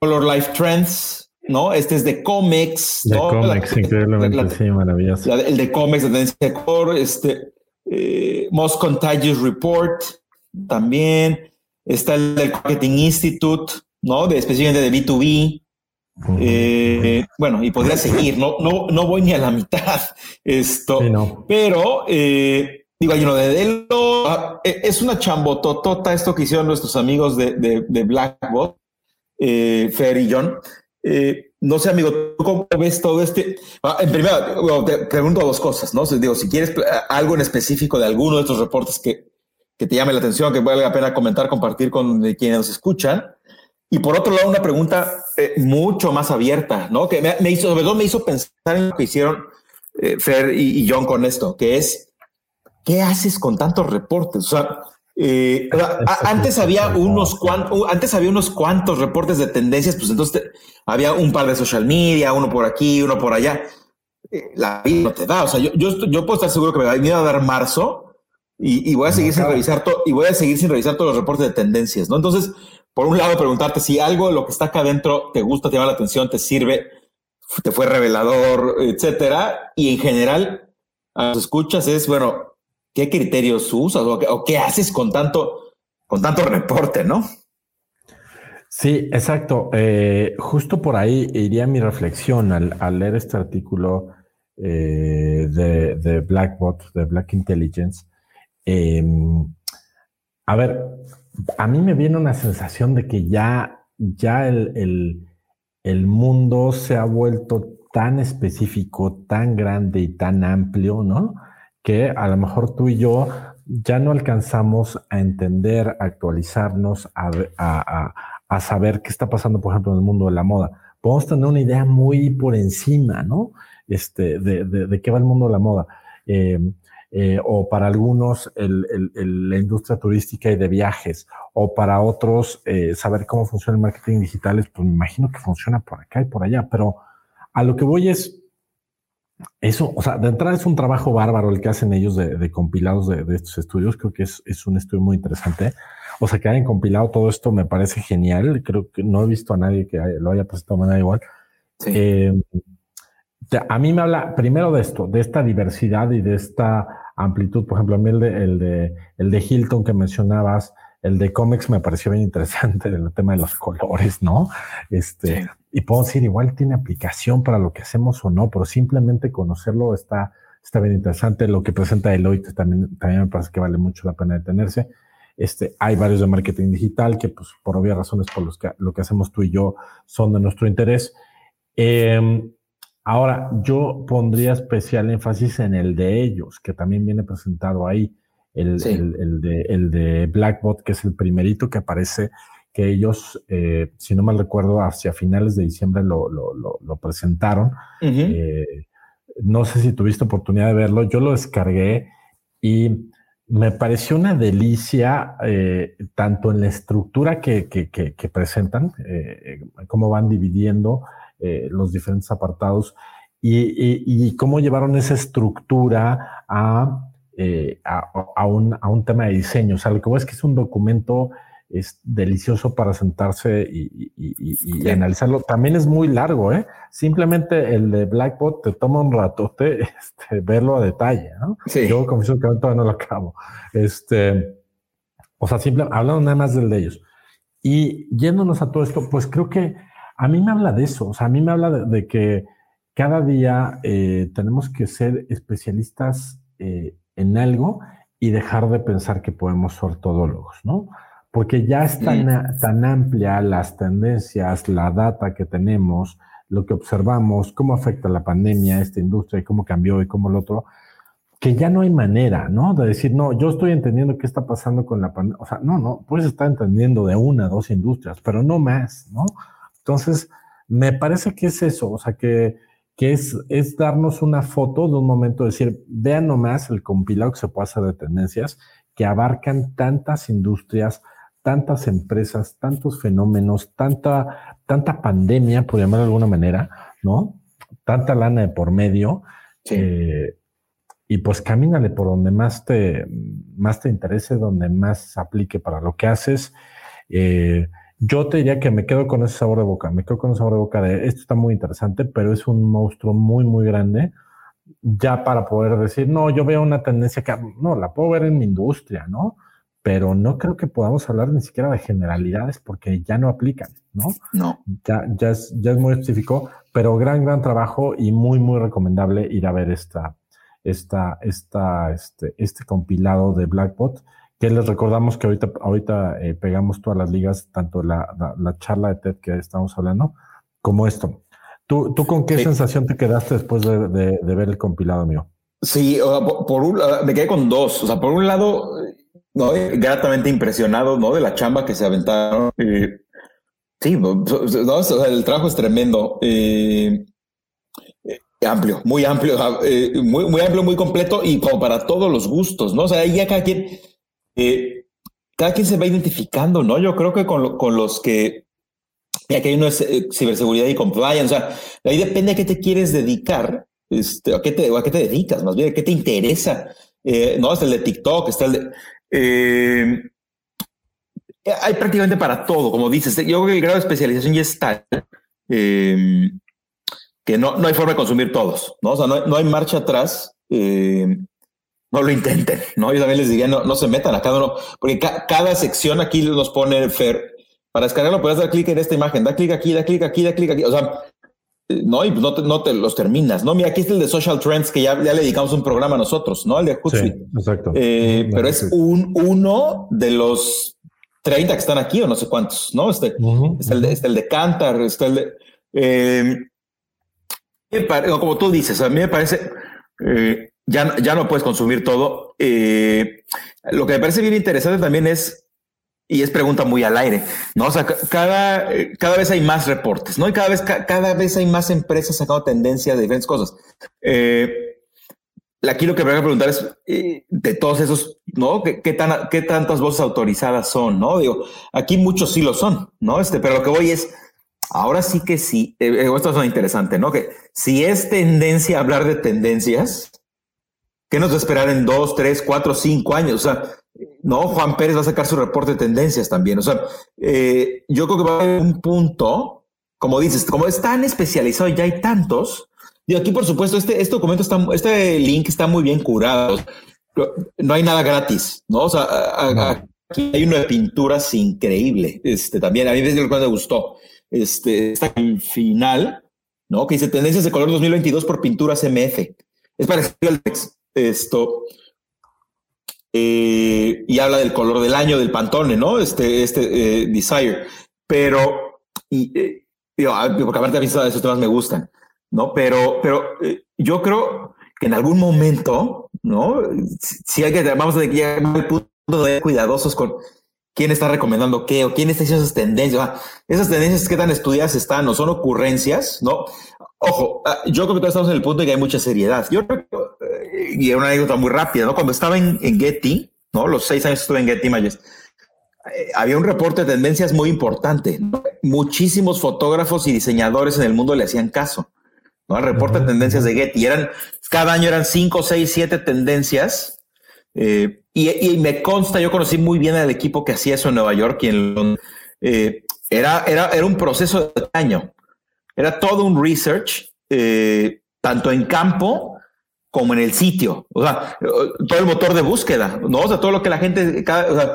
Color Life Trends, ¿no? Este es de cómics. De cómics, increíblemente, sí, maravilloso. el de cómics de tendencia de core, este, eh, Most Contagious Report, también. Está el del Marketing Institute, ¿no? De, específicamente de B2B. Eh, bueno, y podría seguir, no, no, no voy ni a la mitad esto, pero eh, digo, hay uno de Delo, es una chambototota esto que hicieron nuestros amigos de, de, de Blackbot, eh, Fer y John. Eh, no sé, amigo, ¿cómo ves todo este? Ah, en primero, te pregunto dos cosas, ¿no? Digo, si quieres algo en específico de alguno de estos reportes que, que te llame la atención, que valga la pena comentar, compartir con quienes nos escuchan. Y por otro lado, una pregunta eh, mucho más abierta, ¿no? Que me, hizo, sobre todo me hizo pensar en lo que hicieron eh, Fer y, y, John con esto, que es, ¿qué haces con tantos reportes? O sea, eh, antes había unos cuantos, antes había unos cuantos reportes de tendencias, pues entonces había un par de social media, uno por aquí, uno por allá. Eh, la vida no te da. O sea, yo, yo, yo, puedo estar seguro que me va a dar marzo y, voy a seguir sin revisar todo y voy a seguir sin revisar todos los reportes de tendencias, ¿no? Entonces, por un lado, preguntarte si algo de lo que está acá adentro te gusta, te llama la atención, te sirve, te fue revelador, etcétera. Y en general, a los escuchas es, bueno, ¿qué criterios usas o qué, haces con tanto, con tanto reporte, no? Sí, exacto. Eh, justo por ahí iría mi reflexión al, leer este artículo eh, de, de, Blackbot, de Black Intelligence. Em, a ver, a mí me viene una sensación de que ya, ya el, el mundo se ha vuelto tan específico, tan grande y tan amplio, ¿no? Que a lo mejor tú y yo ya no alcanzamos a entender, a actualizarnos, a, saber qué está pasando, por ejemplo, en el mundo de la moda. Podemos tener una idea muy por encima, ¿no? Este, de, qué va el mundo de la moda. Eh, eh, o para algunos la industria turística y de viajes, o para otros eh, saber cómo funciona el marketing digital, pues me imagino que funciona por acá y por allá, pero a lo que voy es, eso, o sea, de entrada es un trabajo bárbaro el que hacen ellos de, compilados de, estos estudios, creo que es, es, un estudio muy interesante. O sea, que hayan compilado todo esto me parece genial, creo que no he visto a nadie que lo haya presentado de manera igual. Eh, a mí me habla primero de esto, de esta diversidad y de esta amplitud. Por ejemplo, a mí el de, el de, el de Hilton que mencionabas, el de cómics me pareció bien interesante, el tema de los colores, ¿no? Este, y puedo decir, igual tiene aplicación para lo que hacemos o no, pero simplemente conocerlo está, está bien interesante. Lo que presenta Deloitte también, también me parece que vale mucho la pena detenerse. Este, hay varios de marketing digital que, pues, por obvias razones, por los que lo que hacemos tú y yo son de nuestro interés. Eh, Ahora, yo pondría especial énfasis en el de ellos, que también viene presentado ahí, el, de, el de Blackbot, que es el primerito que aparece, que ellos, eh, si no mal recuerdo, hacia finales de diciembre lo, presentaron. Eh, no sé si tuviste oportunidad de verlo, yo lo descargué y me pareció una delicia, eh, tanto en la estructura que, que presentan, cómo van dividiendo los diferentes apartados y, cómo llevaron esa estructura a, a, un, a, un, tema de diseño. O sea, lo que voy es que es un documento es delicioso para sentarse y, analizarlo. También es muy largo, ¿eh? Simplemente el de Blackbot te toma un ratote este, verlo a detalle, ¿no? Sí. Yo confieso que todavía no lo acabo. Este, o sea, simple, hablando nada más del de ellos. Y yéndonos a todo esto, pues creo que a mí me habla de eso, o sea, a mí me habla de, que cada día eh, tenemos que ser especialistas eh, en algo y dejar de pensar que podemos ser todólogos, ¿no? Porque ya es tan, tan amplia las tendencias, la data que tenemos, lo que observamos, cómo afecta la pandemia a esta industria y cómo cambió y cómo lo otro, que ya no hay manera, ¿no? De decir, no, yo estoy entendiendo qué está pasando con la pandemia. O sea, no, no, puedes estar entendiendo de una, dos industrias, pero no más, ¿no? Entonces, me parece que es eso, o sea, que, que es, es darnos una foto de un momento, decir, vean nomás el compilado que se puede hacer de tendencias que abarcan tantas industrias, tantas empresas, tantos fenómenos, tanta, tanta pandemia, por llamarlo de alguna manera, ¿no? Tanta lana de por medio. Eh, y pues camínale por donde más te, más te interese, donde más aplique para lo que haces. Eh, yo te diría que me quedo con ese sabor de boca, me quedo con ese sabor de boca de esto está muy interesante, pero es un monstruo muy, muy grande ya para poder decir, no, yo veo una tendencia que, no, la puedo ver en mi industria, ¿no? Pero no creo que podamos hablar ni siquiera de generalidades porque ya no aplican, ¿no? No. Ya, ya, es, ya es muy específico, pero gran, gran trabajo y muy, muy recomendable ir a ver esta, esta, esta, este, este compilado de Blackbot que les recordamos que ahorita, ahorita eh, pegamos todas las ligas, tanto la, la, charla de TED que estamos hablando, como esto. ¿Tú, tú con qué sensación te quedaste después de, de, ver el compilado mío? Sí, por, un me quedé con dos. O sea, por un lado, no, gratamente impresionado, ¿no? De la chamba que se aventaron. sí, no, el trabajo es tremendo. Eh, eh, amplio, muy amplio, muy, muy amplio, muy completo y como para todos los gustos, ¿no? O sea, ahí ya cada quien eh, cada quien se va identificando, ¿no? Yo creo que con, con los que aquí hay uno es eh, ciberseguridad y compliance, o sea, ahí depende a qué te quieres dedicar, este, a qué te, a qué te dedicas, más bien, a qué te interesa. Eh, no, está el de TikTok, está el de... Eh, hay prácticamente para todo, como dices. Yo creo que el grado de especialización ya está. que no, no hay forma de consumir todos, ¿no? O sea, no, hay marcha atrás. Eh, no lo intenten, ¿no? Yo también les diría, no, no se metan a cada uno, porque cada sección aquí nos pone Fer. Para descargarlo puedes dar clic en esta imagen, da clic aquí, da clic aquí, da clic aquí. O sea, no, y no te, no te los terminas, ¿no? Mira, aquí está el de Social Trends, que ya, ya le dedicamos un programa a nosotros, ¿no? El de Hootsuite. Sí, exacto. Eh, pero es un, uno de los 30 que están aquí o no sé cuántos, ¿no? Este, está, el de, está el de Cantar, está el de... Eh, como tú dices, a mí me parece, eh, ya, ya no puedes consumir todo. Eh, lo que me parece bien interesante también es, y es pregunta muy al aire, ¿no? O sea, cada, cada vez hay más reportes, ¿no? Y cada vez, cada vez hay más empresas sacando tendencias de diferentes cosas. Eh, aquí lo que me voy a preguntar es de todos esos, ¿no? ¿Qué, ¿Qué, tan, ¿Qué tantas voces autorizadas son, no? Digo, aquí muchos sí lo son, ¿no? Este, pero lo que voy es, Ahora sí que sí, eh, eh, esto es muy interesante, ¿no? Que si es tendencia a hablar de tendencias, ¿qué nos va a esperar en dos, tres, cuatro, cinco años? O sea, no, Juan Pérez va a sacar su reporte de tendencias también. O sea, eh, yo creo que va a haber un punto, como dices, como es tan especializado y ya hay tantos. Y aquí, por supuesto, este, este documento está, este link está muy bien curado. No hay nada gratis, ¿no? O sea, aquí hay una de pinturas increíble. Este también a mí me gustó este, está en final, ¿no? Que dice tendencias de color 2022 por pinturas MF. Es parecido al texto. Esto. Eh, y habla del color del año del Pantone, ¿no? Este, este eh, Desire. Pero, y, eh, ah, porque aparte a mí esos temas me gustan, ¿no? Pero, pero yo creo que en algún momento, ¿no? Si hay que, vamos a llegar al punto de cuidadosos con quién está recomendando qué o quién está haciendo esas tendencias. esas tendencias qué tan estudiadas están o son ocurrencias, ¿no? Ojo, ah, yo creo que todos estamos en el punto de que hay mucha seriedad. Yo creo y una anécdota muy rápida, ¿no? Cuando estaba en, Getty, ¿no? Los seis años estuve en Getty Images, eh, había un reporte de tendencias muy importante. Muchísimos fotógrafos y diseñadores en el mundo le hacían caso, ¿no? Al reporte de tendencias de Getty. Eran, cada año eran cinco, seis, siete tendencias. Eh, y, me consta, yo conocí muy bien al equipo que hacía eso en Nueva York y en eh, era, era, era un proceso de año. Era todo un research, tanto en campo como en el sitio. O sea, todo el motor de búsqueda, ¿no? O sea, todo lo que la gente, o sea,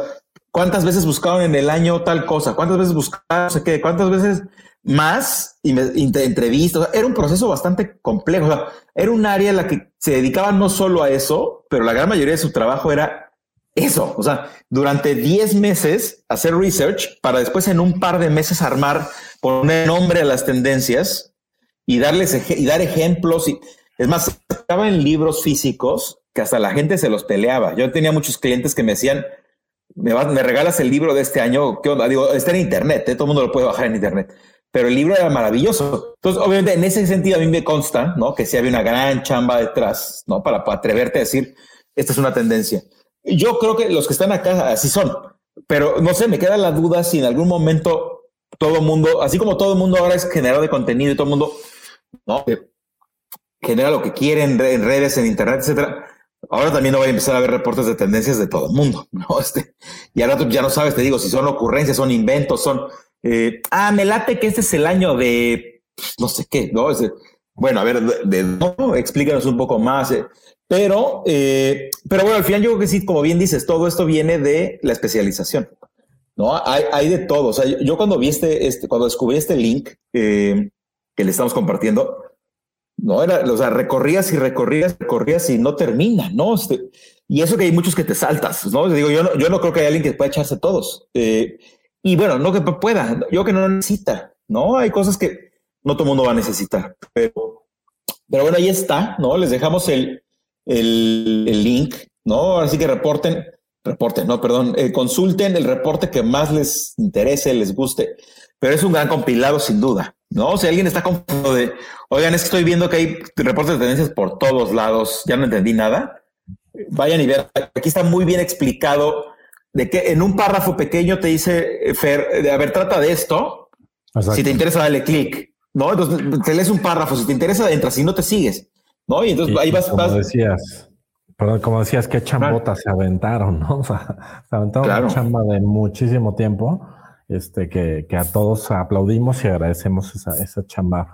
cuántas veces buscaron en el año tal cosa, cuántas veces buscaron, no sé qué, cuántas veces más y entrevistas. Era un proceso bastante complejo. O sea, era un área en la que se dedicaba no solo a eso, pero la gran mayoría de su trabajo era eso, o sea, durante 10 meses hacer research para después en un par de meses armar, poner nombre a las tendencias y darles y dar ejemplos. Y, es más, estaba en libros físicos que hasta la gente se los peleaba. Yo tenía muchos clientes que me decían, me, me regalas el libro de este año, ¿qué onda? Digo, está en internet, ¿eh? todo el mundo lo puede bajar en internet. Pero el libro era maravilloso. Entonces, obviamente, en ese sentido, a mí me consta, ¿no? Que sí había una gran chamba detrás, ¿no? Para, para atreverte a decir, esta es una tendencia. Yo creo que los que están acá así son, pero no sé, me queda la duda si en algún momento todo el mundo, así como todo el mundo ahora es generador de contenido y todo el mundo ¿no? Genera lo que quiere en, redes, en internet, etcétera. Ahora también no voy a empezar a ver reportes de tendencias de todo el mundo, ¿no? Este, y ahora ya no sabes, te digo, si son ocurrencias, son inventos, son, eh, ah, me late que este es el año de no sé qué, ¿no? bueno, a ver, de, no, explícanos un poco más. Eh. Pero, eh, pero bueno, al final yo creo que sí, como bien dices, todo esto viene de la especialización. ¿no? Hay, hay de todo. O sea, yo cuando vi este, este cuando descubrí este link eh, que le estamos compartiendo, no era, o sea, recorrías y recorrías, recorrías y no termina, ¿no? Este, y eso que hay muchos que te saltas, ¿no? Digo, yo no, yo no creo que haya alguien que pueda echarse todos. Eh, y bueno, no que pueda, yo que no necesita, ¿no? Hay cosas que no todo el mundo va a necesitar, pero, pero bueno, ahí está, ¿no? Les dejamos el, el, link, ¿no? Así que reporten, reporten, no, perdón, eh, consulten el reporte que más les interese, les guste, pero es un gran compilado sin duda, ¿no? Si alguien está confundido de, oigan, es que estoy viendo que hay reportes de tendencias por todos lados, ya no entendí nada, vayan y vean, aquí está muy bien explicado de que en un párrafo pequeño te dice, eh, Fer, a ver, trata de esto, si te interesa, dale clic, ¿no? Entonces te lees un párrafo, si te interesa, entras, si no te sigues. ¿no? Y entonces ahí vas. Como decías, perdón, como decías, qué chambotas se aventaron, ¿no? O sea, se aventaron una chamba de muchísimo tiempo, este, que, que, a todos aplaudimos y agradecemos esa, esa chamba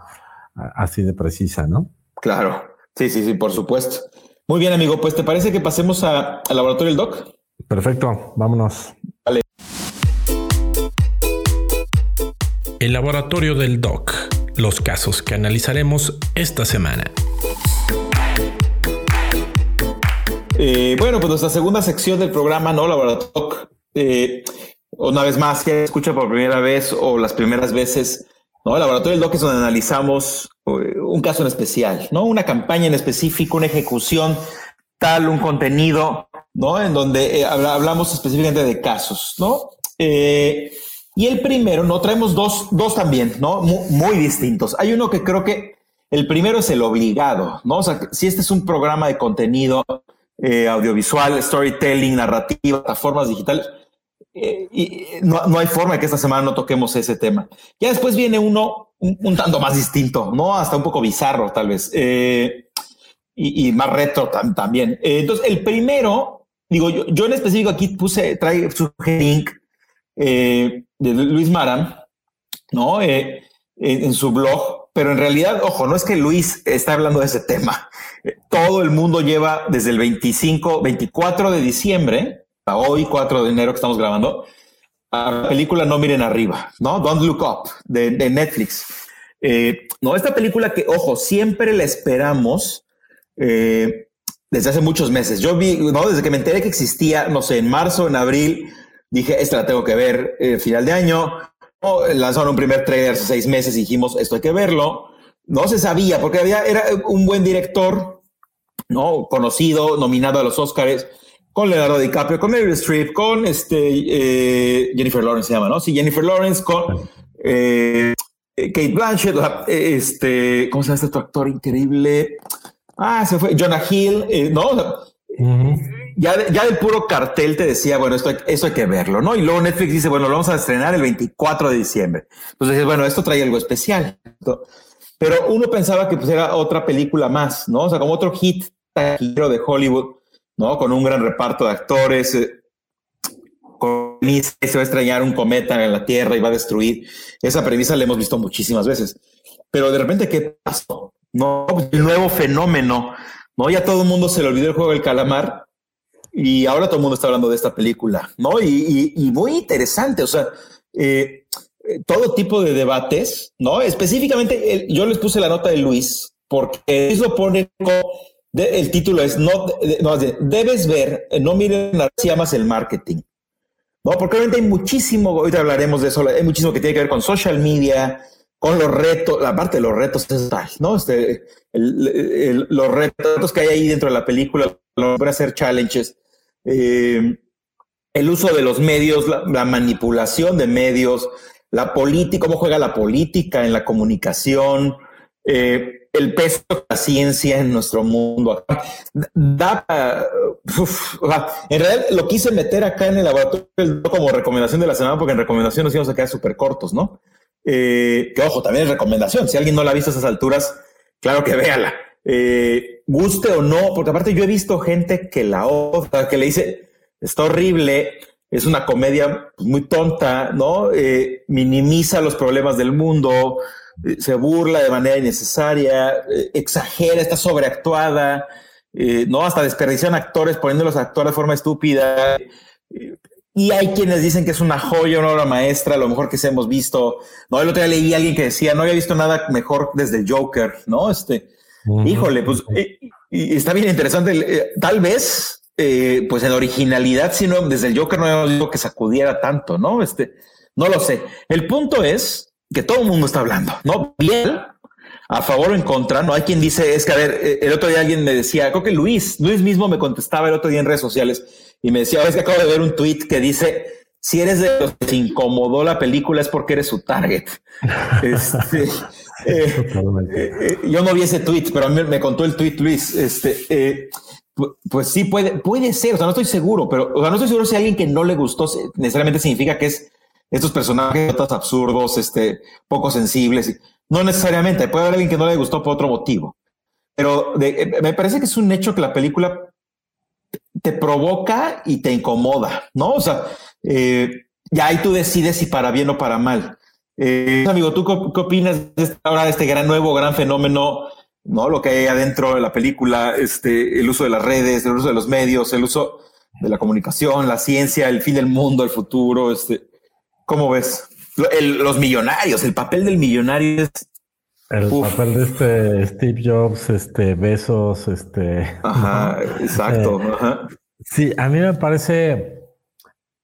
así de precisa, ¿no? Claro, sí, sí, sí, por supuesto. Muy bien, amigo, pues ¿te parece que pasemos al laboratorio del doc? Perfecto, vámonos. Vale. El laboratorio del doc, los casos que analizaremos esta semana. Eh, bueno, pues nuestra segunda sección del programa, ¿no? Laboratorio. Eh, una vez más, que escucha por primera vez o las primeras veces, ¿no? El laboratorio del DOC es donde analizamos eh, un caso en especial, ¿no? Una campaña en específico, una ejecución, tal, un contenido, ¿no? En donde hablamos específicamente de casos, ¿no? y el primero, ¿no? Traemos dos, dos también, ¿no? Muy, distintos. Hay uno que creo que el primero es el obligado, ¿no? O sea, si este es un programa de contenido eh, audiovisual, storytelling, narrativa, plataformas digitales. Eh, y no, no, hay forma de que esta semana no toquemos ese tema. Ya después viene uno un, tanto más distinto, ¿no? Hasta un poco bizarro, tal vez. Eh, y, más retro también. entonces, el primero, digo, yo, en específico aquí puse, trae su link de Luis Maram, ¿no? en su blog, pero en realidad, ojo, no es que Luis está hablando de ese tema. Todo el mundo lleva desde el 25, 24 de diciembre hoy, 4 de enero que estamos grabando, a la película No Miren Arriba, ¿no? Don't Look Up de, Netflix. Eh, no, esta película que, ojo, siempre la esperamos eh, desde hace muchos meses. Yo vi, ¿no? Desde que me enteré que existía, no sé, en marzo, en abril, dije, esta la tengo que ver eh, final de año lanzaron un primer trailer hace seis meses y dijimos, esto hay que verlo. No se sabía, porque había, era un buen director, ¿no? Conocido, nominado a los Oscars, con Leonardo DiCaprio, con Meryl Streep, con este, eh, Jennifer Lawrence se llama, ¿no? Sí, Jennifer Lawrence, con eh, Kate Blanchett, este, ¿cómo se llama este otro actor increíble? Ah, se fue, Jonah Hill, eh, ¿no? ya, ya del puro cartel te decía, bueno, esto, hay que verlo, ¿no? Y luego Netflix dice, bueno, lo vamos a estrenar el 24 de diciembre. Entonces, bueno, esto trae algo especial. Pero uno pensaba que pues era otra película más, ¿no? O sea, como otro hit de Hollywood, ¿no? Con un gran reparto de actores, eh, con se va a extrañar un cometa en la Tierra y va a destruir. Esa premisa la hemos visto muchísimas veces. Pero de repente, ¿qué pasó? No, el nuevo fenómeno, ¿no? Ya todo el mundo se le olvidó el juego del calamar y ahora todo el mundo está hablando de esta película, ¿no? Y, muy interesante, o sea, eh, todo tipo de debates, ¿no? Específicamente, yo les puse la nota de Luis, porque eso pone el título es no, no, debes ver, no miren si amas el marketing. No, porque obviamente hay muchísimo, ahorita hablaremos de eso, hay muchísimo que tiene que ver con social media, con los retos, la parte de los retos es tal, ¿no? Este, los retos que hay ahí dentro de la película, lo a hacer challenges, eh, el uso de los medios, la, manipulación de medios, la política, cómo juega la política en la comunicación, eh, el peso de la ciencia en nuestro mundo. Da, en realidad lo quise meter acá en el laboratorio como recomendación de la semana, porque en recomendación nos íbamos a quedar súper cortos, ¿no? Eh, que ojo, también es recomendación. Si alguien no la ha visto a esas alturas, claro que véala. Eh, guste o no, porque aparte yo he visto gente que la otra, que le dice, está horrible, es una comedia muy tonta, ¿no? Eh, minimiza los problemas del mundo, se burla de manera innecesaria, exagera, está sobreactuada, ¿no? Hasta desperdician actores poniéndolos a actuar de forma estúpida. Y hay quienes dicen que es una joya, una obra maestra, lo mejor que se hemos visto. No, el otro día leí a alguien que decía, no había visto nada mejor desde el Joker, ¿no? Este, Híjole, pues eh, y está bien interesante. Eh, tal vez, eh, pues en originalidad, si no, desde el Joker no habíamos dicho que sacudiera tanto, ¿no? Este, no lo sé. El punto es que todo el mundo está hablando, ¿no? Bien, a favor o en contra, ¿no? Hay quien dice, es que, a ver, el otro día alguien me decía, creo que Luis, Luis mismo me contestaba el otro día en redes sociales y me decía, es que acabo de ver un tweet que dice, si eres de los que se incomodó la película es porque eres su target. este, eh, eh, eh, yo no vi ese tweet, pero a mí me contó el tweet Luis. Este, pues sí puede, puede ser. O sea, no estoy seguro, pero no estoy seguro si alguien que no le gustó necesariamente significa que es estos personajes absurdos, este, poco sensibles. No necesariamente. Puede haber alguien que no le gustó por otro motivo. Pero me parece que es un hecho que la película te provoca y te incomoda, ¿no? O sea, ya ahí tú decides si para bien o para mal. Eh, amigo, ¿tú qué, opinas de este, ahora de este gran nuevo, gran fenómeno, no? Lo que hay adentro de la película, este, el uso de las redes, el uso de los medios, el uso de la comunicación, la ciencia, el fin del mundo, el futuro, este, ¿cómo ves? los millonarios, el papel del millonario es el papel de este Steve Jobs, este Besos, este. Ajá, exacto. Eh, sí, a mí me parece.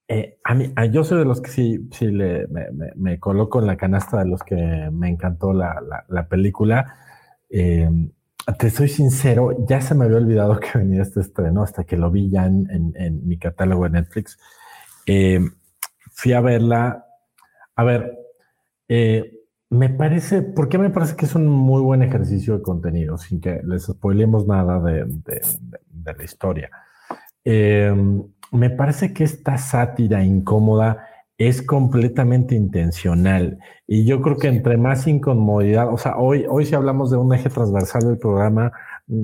Eh, a mí, yo soy de los que sí, sí le, me, coloco en la canasta de los que me encantó la, la, película. Eh, te soy sincero, ya se me había olvidado que venía este estreno hasta que lo vi ya en, en, mi catálogo de Netflix. Fui a verla. A ver, eh, me parece, ¿por qué me parece que es un muy buen ejercicio de contenido, sin que les spoilemos nada de, la historia? Em, me parece que esta sátira incómoda es completamente intencional. Y yo creo que entre más incomodidad, o sea, hoy, hoy si hablamos de un eje transversal del programa,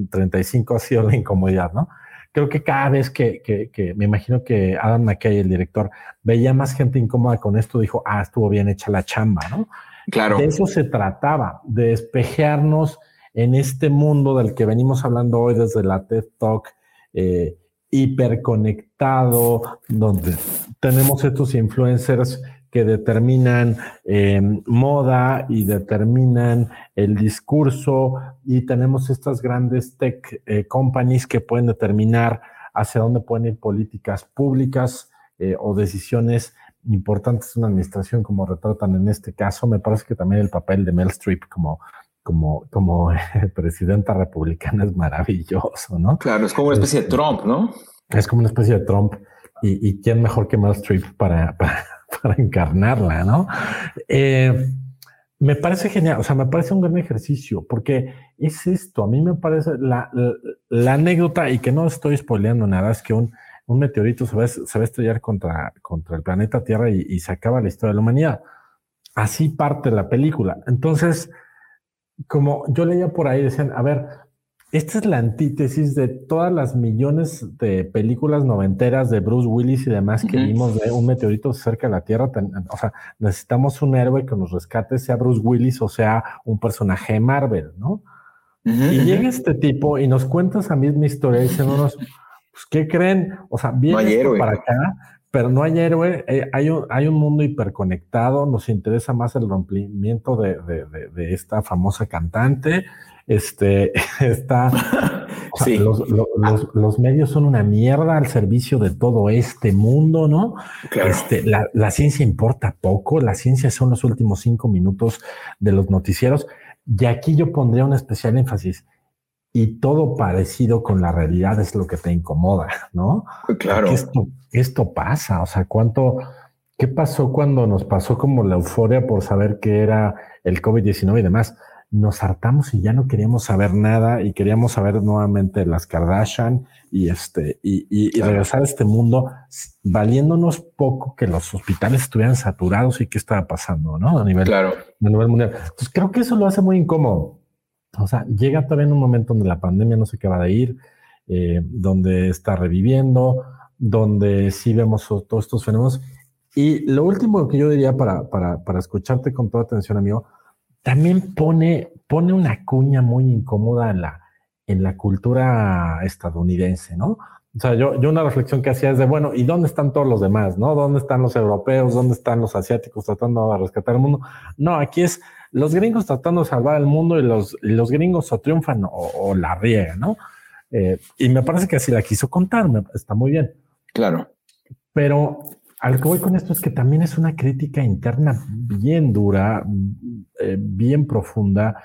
35 mm, ha sido la incomodidad, ¿no? Creo que cada vez que, que me imagino que Adam McKay, el director, veía más gente incómoda con esto, dijo, ah, estuvo bien hecha la chamba, ¿no? Claro. De eso se trataba, de despejearnos en este mundo del que venimos hablando hoy desde la TED Talk, eh, hiperconectado, donde tenemos estos influencers que determinan em, moda y determinan el discurso y tenemos estas grandes tech eh, companies que pueden determinar hacia dónde pueden ir políticas públicas eh, o decisiones importantes una administración como retratan en este caso. Me parece que también el papel de Mel Streep como, como, como presidenta republicana es maravilloso, ¿no? Claro, es como una especie de este, Trump, ¿no? Es como una especie de Trump. ¿Y, y quién mejor que Mel para, para, encarnarla, no? Eh, me parece genial, o sea, me parece un gran ejercicio, porque es esto, a mí me parece la anécdota, y que no estoy spoileando nada, es que un, un meteorito se va, a estrellar contra, contra el planeta Tierra y, se acaba la historia de la humanidad. Así parte la película. Entonces, como yo leía por ahí, decían, a ver, esta es la antítesis de todas las millones de películas noventeras de Bruce Willis y demás que vimos de un meteorito cerca de la Tierra. O sea, necesitamos un héroe que nos rescate, sea Bruce Willis o sea un personaje de Marvel, ¿no? y llega este tipo y nos cuenta esa misma historia diciéndonos, pues, ¿qué creen? O sea, viene para acá, pero no hay héroe. Eh, hay, un, hay un mundo hiperconectado. Nos interesa más el rompimiento de, de, esta famosa cantante. Este está. sí. los, los, medios son una mierda al servicio de todo este mundo, ¿no? Este, la, la ciencia importa poco. La ciencia son los últimos cinco minutos de los noticieros. Y aquí yo pondría un especial énfasis y todo parecido con la realidad es lo que te incomoda, ¿no? Claro. Esto, esto pasa, o sea, ¿cuánto, qué pasó cuando nos pasó como la euforia por saber que era el COVID-19 y demás? Nos hartamos y ya no queríamos saber nada y queríamos saber nuevamente las Kardashian y este, y, y, regresar a este mundo valiéndonos poco que los hospitales estuvieran saturados y qué estaba pasando, ¿no? A nivel, claro. a nivel mundial. Entonces creo que eso lo hace muy incómodo. O sea, llega también un momento donde la pandemia no se acaba de ir, eh, donde está reviviendo, donde sí vemos todos estos fenómenos. Y lo último que yo diría para, para, para escucharte con toda atención, amigo, también pone, pone una cuña muy incómoda en la, en la cultura estadounidense, ¿no? O sea, yo, yo una reflexión que hacía es de, bueno, ¿y dónde están todos los demás? ¿No? ¿Dónde están los europeos? ¿Dónde están los asiáticos tratando de rescatar el mundo? No, aquí es los gringos tratando de salvar el mundo y los, los gringos o triunfan o, la riegan, ¿no? Eh, y me parece que así la quiso contar, está muy bien. Claro. Pero al que voy con esto es que también es una crítica interna bien dura, eh, bien profunda.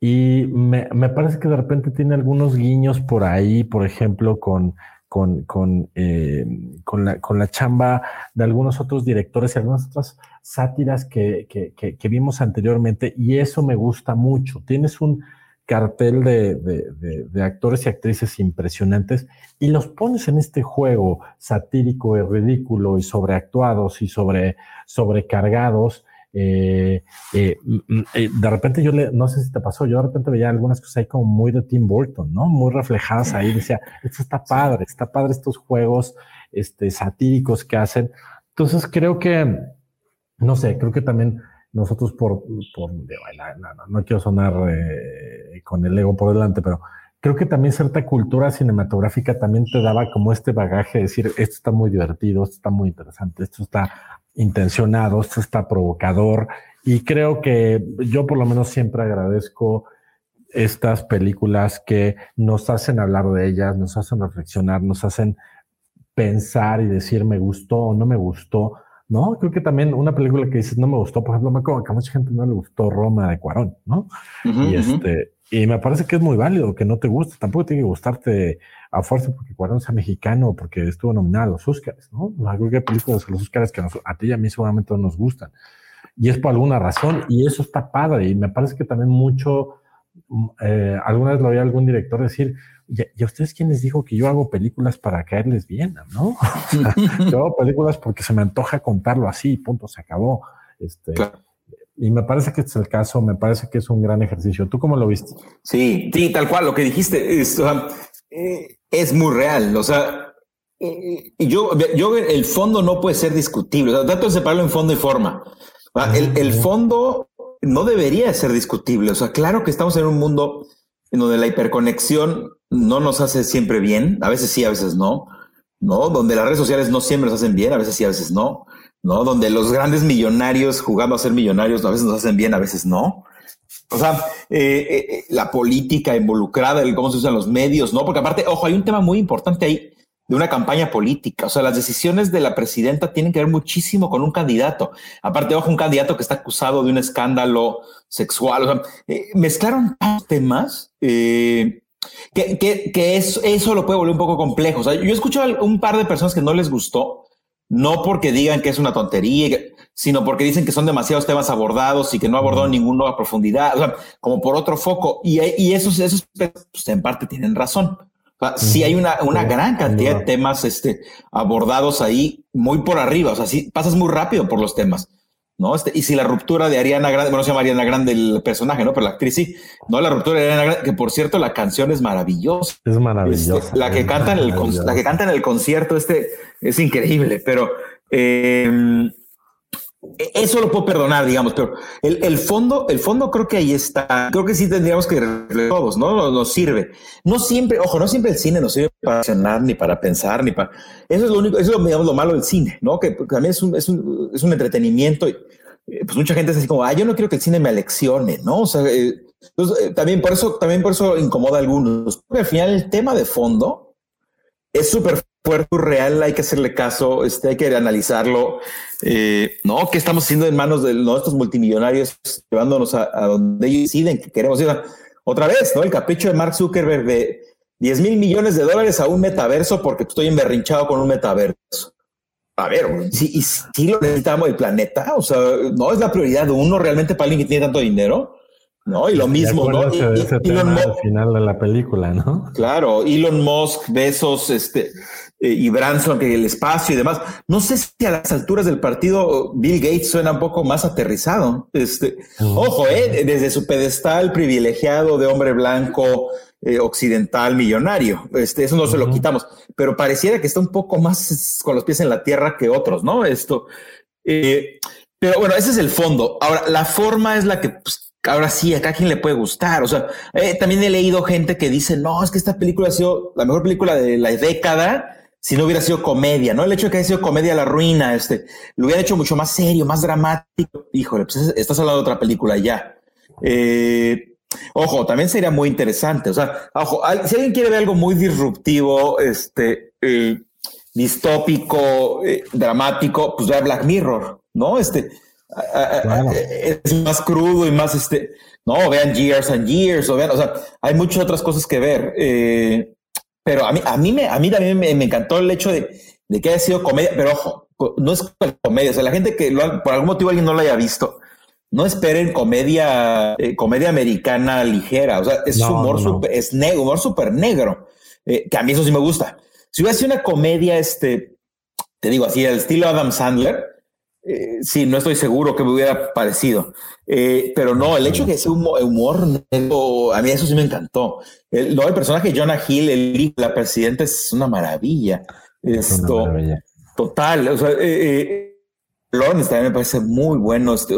Y me, me, parece que de repente tiene algunos guiños por ahí, por ejemplo, con con, con, eh, con, la, con la chamba de algunos otros directores y algunas otras sátiras que, que, que, vimos anteriormente y eso me gusta mucho. Tienes un cartel de, de, de, actores y actrices impresionantes y los pones en este juego satírico y ridículo y sobreactuados y sobre, sobrecargados eh, eh, mm, mm, eh, de repente yo le, no sé si te pasó, yo de repente veía algunas cosas ahí como muy de Tim Burton, ¿no? Muy reflejadas ahí, decía, esto está padre, está padre estos juegos este, satíricos que hacen. Entonces creo que, no sé, creo que también nosotros por, por no, quiero sonar eh, con el ego por delante, pero creo que también cierta cultura cinematográfica también te daba como este bagaje de decir, esto está muy divertido, esto está muy interesante, esto está intencionado, esto está provocador. Y creo que yo por lo menos siempre agradezco estas películas que nos hacen hablar de ellas, nos hacen reflexionar, nos hacen pensar y decir me gustó o no me gustó. No, creo que también una película que dices no me gustó, por ejemplo, me acuerdo que a mucha gente no le gustó Roma de Cuarón, ¿no? y este, y me parece que es muy válido que no te guste. Tampoco tiene que gustarte a fuerza porque Cuarón sea mexicano o porque estuvo nominado a los Oscars, ¿no? creo que hay películas de los Oscars que a ti y a mí seguramente no nos gustan. Y es por alguna razón. Y eso está padre. Y me parece que también mucho, mm, eh, alguna vez lo oí algún director decir, ¿y a ustedes quién les dijo que yo hago películas para caerles bien, no? yo hago películas porque se me antoja contarlo así, punto, se acabó. Este, y me parece que este es el caso, me parece que es un gran ejercicio. ¿Tú cómo lo viste? Sí, sí, tal cual, lo que dijiste es, eh, es muy real. O sea, eh, yo, yo, el fondo no puede ser discutible. O trato de separarlo en fondo y forma. El, el, fondo no debería ser discutible. O sea, claro que estamos en un mundo en donde la hiperconexión no nos hace siempre bien. A veces sí, a veces no. No, donde las redes sociales no siempre nos hacen bien, a veces sí, a veces no. ¿no? Donde los grandes millonarios jugando a ser millonarios a veces nos hacen bien, a veces no. O sea, eh, eh, la política involucrada, el cómo se usan los medios, ¿no? Porque aparte, ojo, hay un tema muy importante ahí de una campaña política. O sea, las decisiones de la presidenta tienen que ver muchísimo con un candidato. Aparte, ojo, un candidato que está acusado de un escándalo sexual. O sea, eh, mezclaron temas que, que, que eso, eso lo puede volver un poco complejo. O sea, yo he escuchado a un par de personas que no les gustó no porque digan que es una tontería, sino porque dicen que son demasiados temas abordados y que no abordó ninguno a profundidad, o sea, como por otro foco. Y, y esos, esos pues, en parte tienen razón. O sea, sí hay una, una gran cantidad de temas este, abordados ahí muy por arriba. O sea, sí pasas muy rápido por los temas. ¿No? Este, y si la ruptura de Ariana Grande, bueno, se llama Ariana Grande el personaje, ¿no? Pero la actriz sí, ¿no? La ruptura de Ariana Grande, que por cierto, la canción es maravillosa. Es maravillosa. Este, la, que canta en el, la que canta en el concierto, este es increíble, pero eh, eso lo puedo perdonar, digamos, pero el, fondo, el fondo creo que ahí está. Creo que sí tendríamos que todos, ¿no? Nos, sirve. No siempre, ojo, no siempre el cine nos sirve para accionar, ni para pensar, ni para. Eso es lo único, eso es digamos, lo malo del cine, ¿no? Que también es un, es un, es un entretenimiento. Eh, pues mucha gente es así como, ah, yo no quiero que el cine me aleccione, ¿no? O sea, eh, eh, también por eso, también por eso incomoda a algunos. Porque al final el tema de fondo es súper puerto real, hay que hacerle caso, este, hay que analizarlo. Eh, no, ¿qué estamos haciendo en manos de estos multimillonarios llevándonos a, donde ellos deciden que queremos ir? Otra vez, ¿no? El capricho de Mark Zuckerberg de 10 mil millones de dólares a un metaverso porque estoy emberrinchado con un metaverso. A ver, si, si lo necesitamos el planeta, o sea, no es la prioridad de uno realmente para alguien que tiene tanto dinero. ¿No? Y lo mismo, ¿no? al final de la película, ¿no? Claro, Elon Musk, Besos, este, eh, y Branson, que el espacio y demás. No sé si a las alturas del partido Bill Gates suena un poco más aterrizado. Este, ojo, eh, desde su pedestal privilegiado de hombre blanco, eh, occidental, millonario. Este, eso no se lo quitamos, pero pareciera que está un poco más con los pies en la tierra que otros, ¿no? Esto. pero bueno, ese es el fondo. Ahora, la forma es la que pues, ahora sí, acá a quien le puede gustar. O sea, eh, también he leído gente que dice, no, es que esta película ha sido la mejor película de la década si no hubiera sido comedia, ¿no? El hecho de que haya sido comedia la ruina, este, lo hubiera hecho mucho más serio, más dramático. Híjole, pues estás hablando de otra película ya. Eh, ojo, también sería muy interesante. O sea, ojo, si alguien quiere ver algo muy disruptivo, este, eh, distópico, dramático, pues vea Black Mirror, ¿no? Este, es más crudo y más este, no, vean Years and Years, o vean, o sea, hay muchas otras cosas que ver. Eh, pero a mí, a mí, me, a mí también me, encantó el hecho de, que haya sido comedia, pero ojo, no es comedia, o sea, la gente que por algún motivo alguien no lo haya visto, no esperen comedia, eh, comedia americana ligera, o sea, es humor super, es negro, humor súper negro, eh, que a mí eso sí me gusta. Si hubiera sido una comedia, este, te digo así, al estilo Adam Sandler, eh, sí, no estoy seguro que me hubiera parecido, eh, pero no, el hecho de que un humor negro, a mí eso sí me encantó. El, el personaje Jonah Hill, el la presidenta, es una maravilla. Esto, total. O sea, eh, eh Lawrence también me parece muy bueno. Este,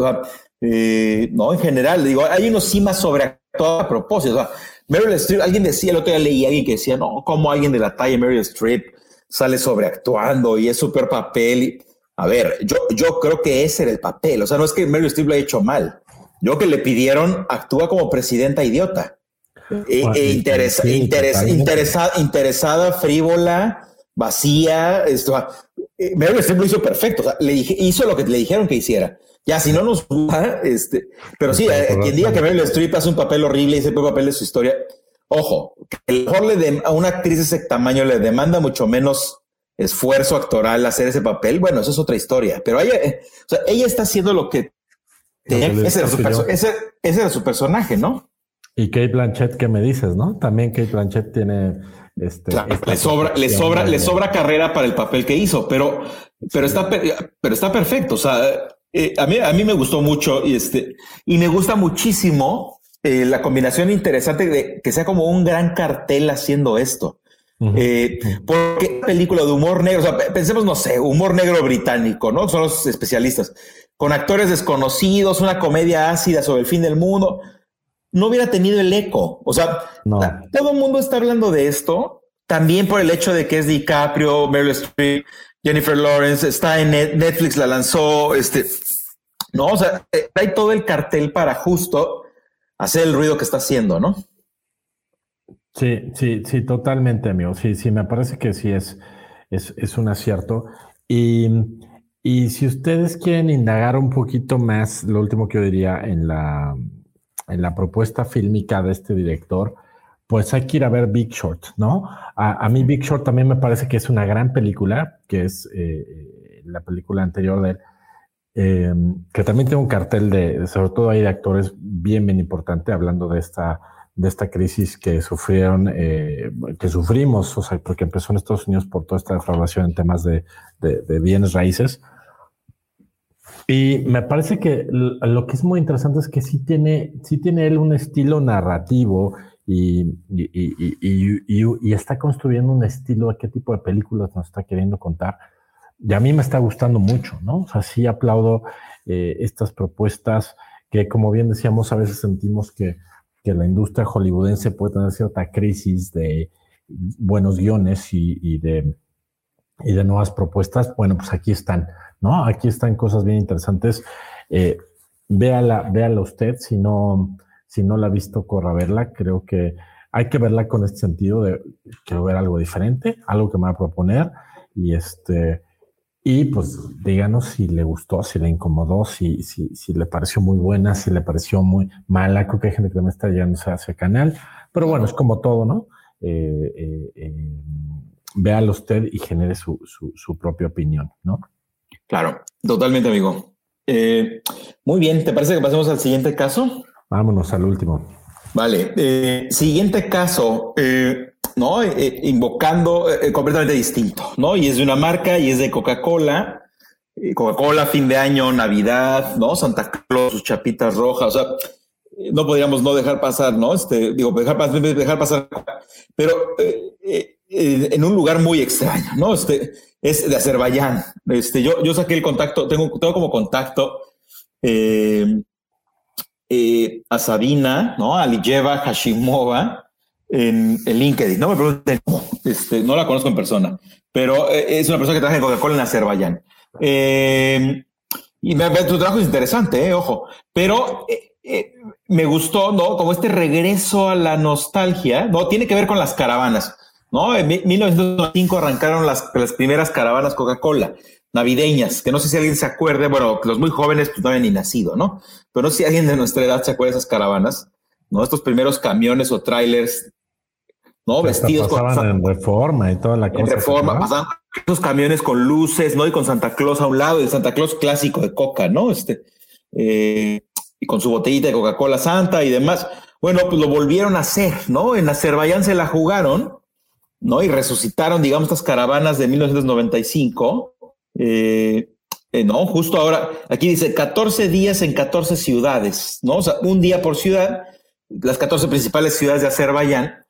no, en general, digo, hay unos sí más sobreactuados a propósito. O sea, Meryl Streep, alguien decía, el otro día leí a alguien que decía, no, como alguien de la talla Meryl Streep sale sobreactuando y es súper papel. A ver, yo, yo creo que ese era el papel. O sea, no es que Meryl Streep lo haya hecho mal. Yo que le pidieron actúa como presidenta idiota. E, e interesa, interesada, frívola, vacía. Esto, eh, Meryl Streep lo hizo perfecto. O sea, le dije, hizo lo que le dijeron que hiciera. Ya, si no nos gusta, este, pero sí, eh, quien diga que Meryl Streep hace un papel horrible y ese papel de su historia, ojo, que mejor le a una actriz de ese tamaño le demanda mucho menos esfuerzo actoral hacer ese papel. Bueno, eso es otra historia, pero ella, eh, o sea, ella está haciendo lo que ese, era su ese, era su personaje, ¿no? Y Kate Blanchett, ¿qué me dices, no? También Kate Blanchett tiene este, le sobra, le sobra, le sobra carrera para el papel que hizo, pero, pero está, pero está perfecto. O sea, eh, a, mí, a mí me gustó mucho y, este, y me gusta muchísimo eh, la combinación interesante de que sea como un gran cartel haciendo esto. Eh, porque película de humor negro, o sea, pensemos, no sé, humor negro británico, ¿no? Son los especialistas, con actores desconocidos, una comedia ácida sobre el fin del mundo, no hubiera tenido el eco. O sea, todo el mundo está hablando de esto, también por el hecho de que es DiCaprio, Meryl Streep, Jennifer Lawrence está en Netflix, la lanzó, este, no, o sea, eh, hay todo el cartel para justo hacer el ruido que está haciendo, ¿no? Sí, sí, sí, totalmente, amigo. Sí, sí, me parece que sí es, es, un acierto. Y, y, si ustedes quieren indagar un poquito más, lo último que yo diría en la, en la propuesta fílmica de este director, pues hay que ir a ver Big Short, ¿no? A, mí Big Short también me parece que es una gran película, que es eh, la película anterior de él, eh, que también tiene un cartel de, sobre todo ahí de actores bien, bien importante, hablando de esta, de esta crisis que sufrieron, eh, que sufrimos, o sea, porque empezó en Estados Unidos por toda esta defraudación en temas de, de bienes raíces. Y me parece que lo que es muy interesante es que sí tiene, sí tiene él un estilo narrativo y, y, está construyendo un estilo de qué tipo de películas nos está queriendo contar. Y a mí me está gustando mucho, ¿no? O sea, sí aplaudo eh, estas propuestas que, como bien decíamos, a veces sentimos que, que, la industria hollywoodense puede tener cierta crisis de buenos guiones y, de, y de nuevas propuestas. Bueno, pues aquí están, ¿no? Aquí están cosas bien interesantes. Eh, véala, usted si no si no la ha visto, corra a verla. Creo que hay que verla con este sentido de quiero ver algo diferente, algo que me va a proponer y este y pues díganos si le gustó, si le incomodó, si, si, si le pareció muy buena, si le pareció muy mala. Creo que hay gente que me está llegando a ese canal, pero bueno, es como todo, ¿no? Eh, eh, eh, véalo usted y genere su, su, su, propia opinión, ¿no? Claro, totalmente, amigo. Eh, muy bien, ¿te parece que pasemos al siguiente caso? Vámonos al último. Vale. Eh, siguiente caso, eh, ¿no? Eh, invocando completamente distinto, ¿no? Y es de una marca y es de Coca-Cola. Coca-Cola, fin de año, Navidad, ¿no? Santa Claus, sus chapitas rojas, o sea, no podríamos no dejar pasar, ¿no? Este, digo, dejar, dejar pasar, pero en un lugar muy extraño, ¿no? Este es de Azerbaiyán. Este, yo, yo saqué el contacto, tengo, tengo como contacto eh, eh, a Sabina, ¿no? A Hashimova en, el LinkedIn. No me pregunten, este, no la conozco en persona, pero eh, es una persona que trabaja en Coca-Cola en Azerbaiyán. Eh, y me, tu trabajo es interesante, eh, ojo, pero me gustó, ¿no? Como este regreso a la nostalgia, ¿no? Tiene que ver con las caravanas, ¿no? En 1995 arrancaron las, las primeras caravanas Coca-Cola navideñas, que no sé si alguien se acuerde, bueno, los muy jóvenes pues no habían ni nacido, ¿no? Pero no sé si alguien de nuestra edad se acuerda de esas caravanas, ¿no? Estos primeros camiones o trailers, ¿no? Vestidos con... en reforma y toda la cosa. En reforma, pasaban esos camiones con luces, ¿no? Y con Santa Claus a un lado, y el Santa Claus clásico de Coca, ¿no? Este, eh, y con su botellita de Coca-Cola Santa y demás. Bueno, pues lo volvieron a hacer, ¿no? En Azerbaiyán se la jugaron, ¿no? Y resucitaron, digamos, estas caravanas de 1995 eh, eh, no, justo ahora, aquí dice 14 días en 14 ciudades, ¿no? O sea, un día por ciudad, las 14 principales ciudades de Azerbaiyán,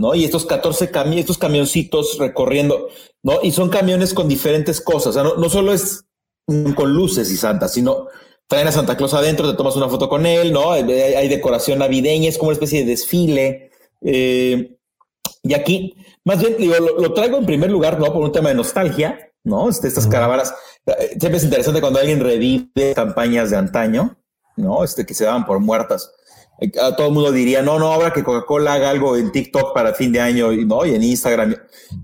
¿no? Y estos 14 camiones, estos camioncitos recorriendo, ¿no? Y son camiones con diferentes cosas, o sea, no, solo es con luces y santas, sino traen a Santa Claus adentro, te tomas una foto con él, ¿no? Hay, decoración navideña, es como una especie de desfile. Eh, y aquí, más bien, digo, lo, traigo en primer lugar, ¿no? Por un tema de nostalgia, ¿no? Este, estas caravanas. Eh, siempre es interesante cuando alguien revive campañas de antaño, ¿no? Este, que se daban por muertas. Eh, todo el mundo diría, no, no, ahora que Coca-Cola haga algo en TikTok para fin de año, y no, y en Instagram.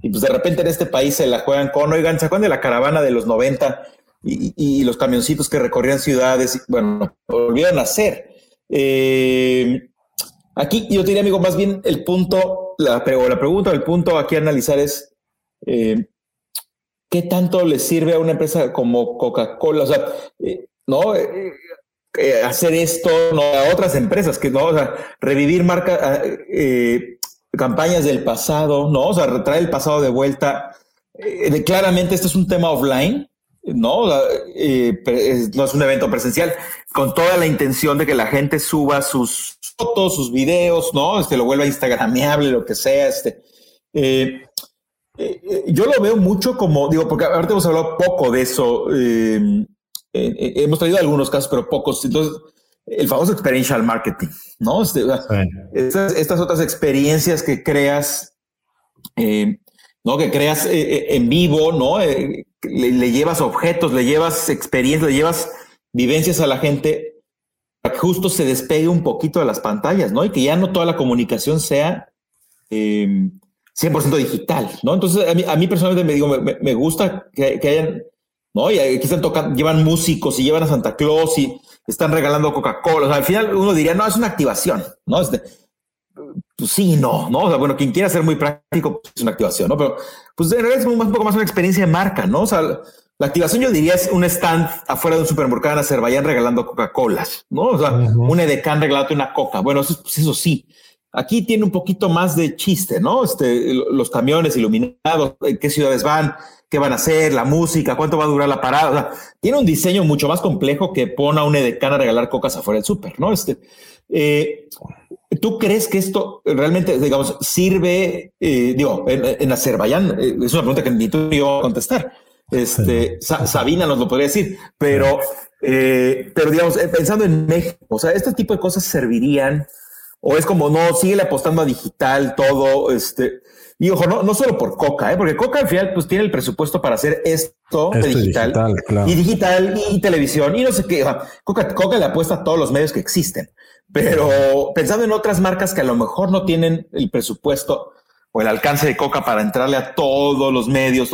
Y pues de repente en este país se la juegan con, oigan, ¿se acuerdan de la caravana de los 90? Y, los camioncitos que recorrían ciudades, bueno, volvieron a hacer. Eh, aquí yo diría, amigo, más bien el punto, la, la pregunta, el punto aquí a analizar es, eh, ¿qué tanto le sirve a una empresa como Coca-Cola? O sea, ¿no? Eh, hacer esto ¿no? a otras empresas, que no, o sea, revivir marca, ah, eh, campañas del pasado, ¿no? O sea, retraer el pasado de vuelta. Eh, claramente este es un tema offline, ¿no? no es un evento presencial, con toda la intención de que la gente suba sus fotos, sus videos, ¿no? Este lo vuelva instagramable, lo que sea, este. yo lo veo mucho como, digo, porque ahorita hemos hablado poco de eso, eh, eh, hemos traído algunos casos, pero pocos. Entonces, el famoso experiential marketing, ¿no? Este, estas, otras experiencias que creas, eh, ¿no? Que creas en vivo, ¿no? Le, llevas objetos, le llevas experiencias, le llevas vivencias a la gente para que justo se despegue un poquito de las pantallas, ¿no? Y que ya no toda la comunicación sea 100% digital, ¿no? Entonces, a mí, a mí personalmente me digo, me, gusta que, que hayan ¿no? Y aquí están tocando, llevan músicos y llevan a Santa Claus y están regalando Coca-Cola. O sea, al final uno diría, no, es una activación, ¿no? Este, pues sí, no, ¿no? O sea, bueno, quien quiera ser muy práctico, pues es una activación, ¿no? Pero, pues en realidad es un, poco más una experiencia de marca, ¿no? O sea, la activación yo diría es un stand afuera de un supermercado en Azerbaiyán regalando Coca-Colas, ¿no? O sea, un edecán regalando una coca. Bueno, eso, pues eso sí. Aquí tiene un poquito más de chiste, ¿no? Este, los camiones iluminados, en qué ciudades van, qué van a hacer, la música, cuánto va a durar la parada. tiene un diseño mucho más complejo que pone a un edecán a regalar cocas afuera del súper, ¿no? Este, eh, ¿Tú crees que esto realmente, digamos, sirve, eh, digo, en, Azerbaiyán? Eh, es una pregunta que ni tú yo contestar. Este, Sabina nos lo podría decir, pero, pero digamos, pensando en México, o sea, este tipo de cosas servirían, o es como, no, sigue apostando a digital todo, este, y ojo, no, no solo por Coca, ¿eh? porque Coca al final pues tiene el presupuesto para hacer esto, de digital, y digital y televisión y no sé qué. Coca, Coca le apuesta a todos los medios que existen, pero pensando en otras marcas que a lo mejor no tienen el presupuesto o el alcance de Coca para entrarle a todos los medios.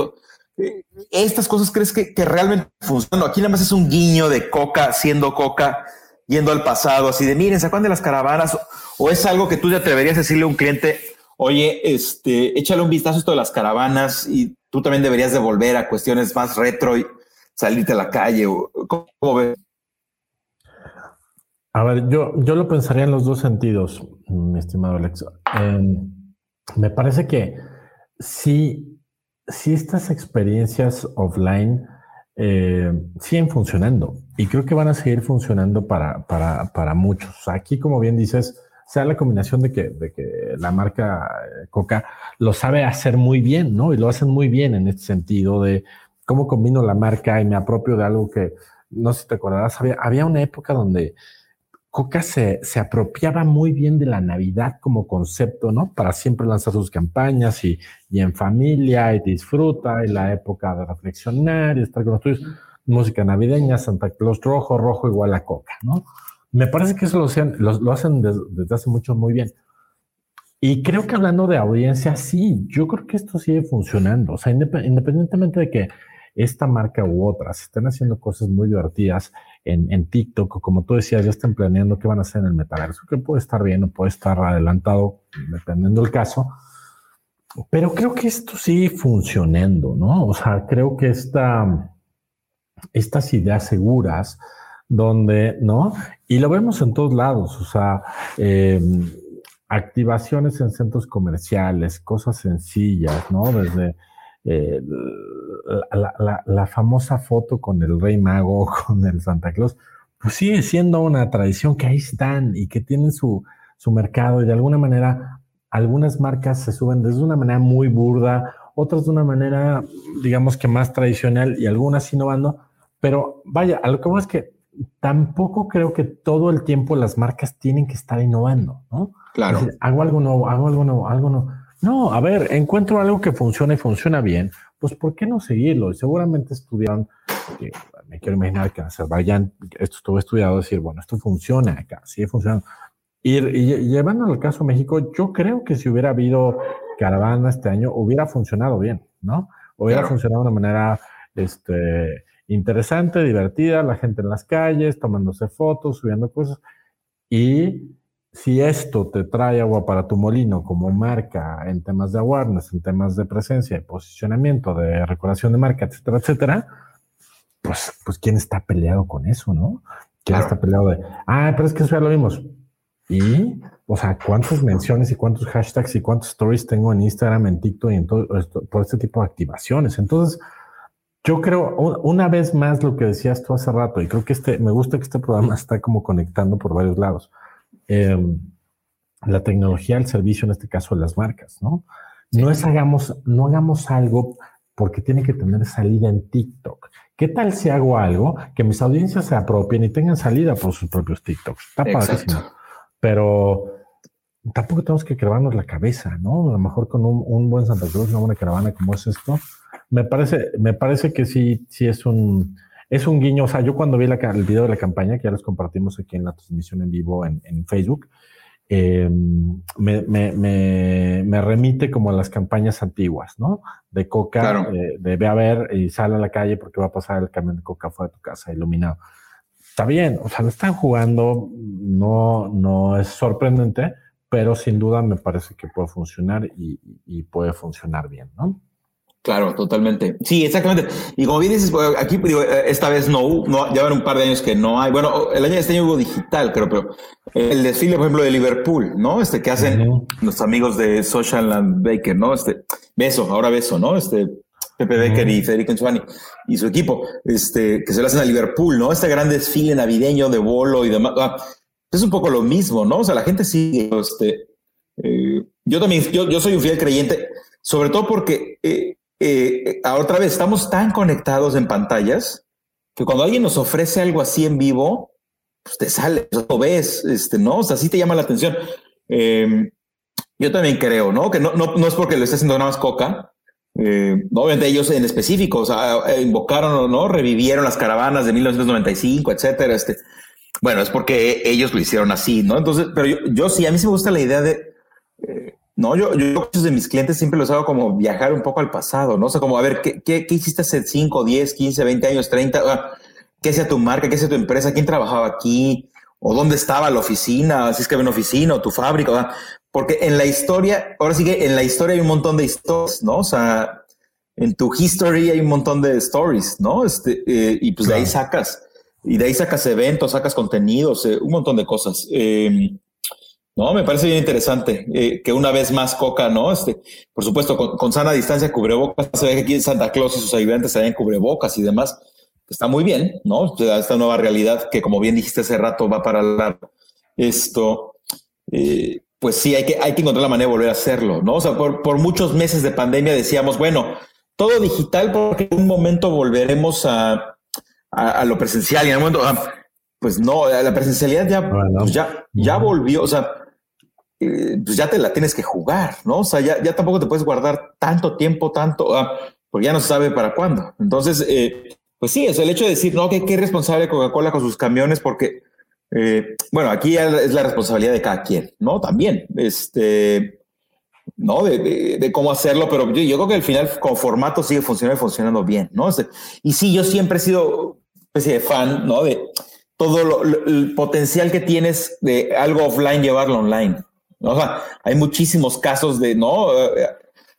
Eh, estas cosas crees que, que realmente funcionan. Aquí nada más es un guiño de Coca siendo Coca yendo al pasado, así de miren, ¿se acuerdan de las caravanas? O, es algo que tú te atreverías a decirle a un cliente, oye, este, échale un vistazo a esto de las caravanas y tú también deberías de volver a cuestiones más retro y salirte a la calle. ¿Cómo, ves? A ver, yo, yo lo pensaría en los dos sentidos, mi estimado Alex. Em, me parece que si, si estas experiencias offline eh, siguen funcionando y creo que van a seguir funcionando para, para, para muchos. Aquí, como bien dices, sea la combinación de que, de que la marca eh, Coca lo sabe hacer muy bien, ¿no? Y lo hacen muy bien en este sentido de cómo combino la marca y me apropio de algo que, no sé si te acordarás, había, había una época donde Coca se, se, apropiaba muy bien de la Navidad como concepto, ¿no? Para siempre lanzar sus campañas y, y en familia y disfruta y la época de reflexionar y estar con los tuyos. Música navideña, Santa Claus rojo, rojo igual a Coca, ¿no? Me parece que eso lo, hacen, lo, hacen desde, hace mucho muy bien. Y creo que hablando de audiencia, sí, yo creo que esto sigue funcionando. O sea, independientemente de que esta marca u otras estén haciendo cosas muy divertidas en, en TikTok, o como tú decías, ya están planeando qué van a hacer en el metaverso, que puede estar bien o puede estar adelantado, dependiendo del caso. Pero creo que esto sigue funcionando, ¿no? O sea, creo que esta, estas ideas seguras, donde, ¿no? Y lo vemos en todos lados, o sea, em, activaciones en centros comerciales, cosas sencillas, ¿no? Desde eh, la, famosa foto con el Rey Mago, con el Santa Claus, pues sigue siendo una tradición que ahí están y que tienen su, su mercado y de alguna manera algunas marcas se suben desde una manera muy burda, otras de una manera, digamos que más tradicional y algunas innovando, pero vaya, a lo que vamos es que tampoco creo que todo el tiempo las marcas tienen que estar innovando, ¿no? Claro. hago algo nuevo, hago algo nuevo, algo nuevo. No, a ver, encuentro algo que funciona y funciona bien, pues ¿por qué no seguirlo? Y seguramente estudiaron, me quiero imaginar que en Azerbaiyán esto estuvo estudiado, decir, bueno, esto funciona acá, sigue funcionando. Y, y llevando al caso México, yo creo que si hubiera habido caravana este año, hubiera funcionado bien, ¿no? Hubiera funcionado de una manera este, interesante, divertida, la gente en las calles, tomándose fotos, subiendo cosas. Y si esto te trae agua para tu molino como marca en temas de awareness, en temas de presencia, de posicionamiento, de recordación de marca, etcétera, etcétera, pues, pues quién está peleado con eso, ¿no? ¿Quién está peleado de, ah, pero es que eso ya lo vimos? Y, o sea, cuántas menciones y cuántos hashtags y cuántos stories tengo en Instagram, en TikTok y en todo esto, por este tipo de activaciones. Entonces, yo creo, una vez más, lo que decías tú hace rato, y creo que este, me gusta que este programa está como conectando por varios lados. Em, la tecnología al servicio, en este caso, de las marcas, ¿no? No es hagamos, no hagamos algo porque tiene que tener salida en TikTok. ¿Qué tal si hago algo que mis audiencias se apropien y tengan salida por sus propios TikToks? Está padrísimo pero tampoco tenemos que clavarnos la cabeza, ¿no? A lo mejor con un, buen Santa Cruz, una buena caravana como es esto, me parece, me parece que sí, sí es un, es un guiño. O sea, yo cuando vi el video de la campaña, que ya les compartimos aquí en la transmisión en vivo en, Facebook, em, me, me, me, remite como a las campañas antiguas, ¿no? De Coca, eh, de ve a ver y sale a la calle porque va a pasar el camión de Coca fuera de tu casa iluminado está bien, o sea, lo están jugando, no, no es sorprendente, pero sin duda me parece que puede funcionar y, puede funcionar bien, ¿no? Claro, totalmente. Sí, exactamente. Y como bien dices, pues, aquí digo, esta vez no, no, ya van un par de años que no hay. Bueno, el año de este año hubo digital, creo, pero el desfile, por ejemplo, de Liverpool, ¿no? Este que hacen los amigos de Social and Baker, ¿no? Este, beso, ahora beso, ¿no? Este, Pepe Becker y Federico Enzuani y su equipo, este, que se lo hacen a Liverpool, ¿no? Este gran desfile navideño de bolo y demás. Ah, es un poco lo mismo, ¿no? O sea, la gente sigue, este, eh, yo también, yo, yo, soy un fiel creyente, sobre todo porque eh, eh, otra vez estamos tan conectados en pantallas que cuando alguien nos ofrece algo así en vivo, pues te sale, lo ves, este, ¿no? O sea, sí te llama la atención. yo también creo, ¿no? Que no, no, no es porque lo esté haciendo nada más Coca, eh, obviamente ellos en específico, o sea, invocaron no, revivieron las caravanas de 1995, etcétera. Este, bueno, es porque ellos lo hicieron así, ¿no? Entonces, pero yo, sí, a mí sí me gusta la idea de, eh, no, yo, yo muchos de mis clientes siempre los hago como viajar un poco al pasado, ¿no? O sea, como a ver, ¿qué, qué, qué hiciste hace 5, 10, 15, 20 años, 30? Ah, ¿Qué hacía tu marca? ¿Qué hacía tu empresa? ¿Quién trabajaba aquí? ¿O dónde estaba la oficina? Si es que había una oficina o tu fábrica. Porque en la historia, ahora sí que en la historia hay un montón de historias, ¿no? O sea, en tu history hay un montón de stories, ¿no? Este, eh, y pues de ahí sacas, y de ahí sacas eventos, sacas contenidos, eh, un montón de cosas. Em, no, me parece bien interesante eh, que una vez más Coca, ¿no? Este, por supuesto, con, sana distancia, cubrebocas, se ve que aquí en Santa Claus y sus ayudantes en cubrebocas y demás. Está muy bien, ¿no? Esta nueva realidad que, como bien dijiste hace rato, va para la, esto pues sí, hay que, hay que encontrar la manera de volver a hacerlo, ¿no? O sea, por, muchos meses de pandemia decíamos, bueno, todo digital porque en un momento volveremos a, a, lo presencial y en un momento, ah, pues no, la presencialidad ya, pues ya, ya volvió, o sea, eh, pues ya te la tienes que jugar, ¿no? O sea, ya, ya tampoco te puedes guardar tanto tiempo, tanto, ah, porque ya no se sabe para cuándo. Entonces, eh, pues sí, eso, el hecho de decir, no, que qué responsable Coca-Cola con sus camiones, porque eh, bueno, aquí es la responsabilidad de cada quien, ¿no? También, este, ¿no? De, cómo hacerlo, pero yo, creo que al final con formato sigue funcionando y funcionando bien, ¿no? Y sí, yo siempre he sido especie de fan, ¿no? De todo el potencial que tienes de algo offline llevarlo online. O sea, hay muchísimos casos de, ¿no? Eh,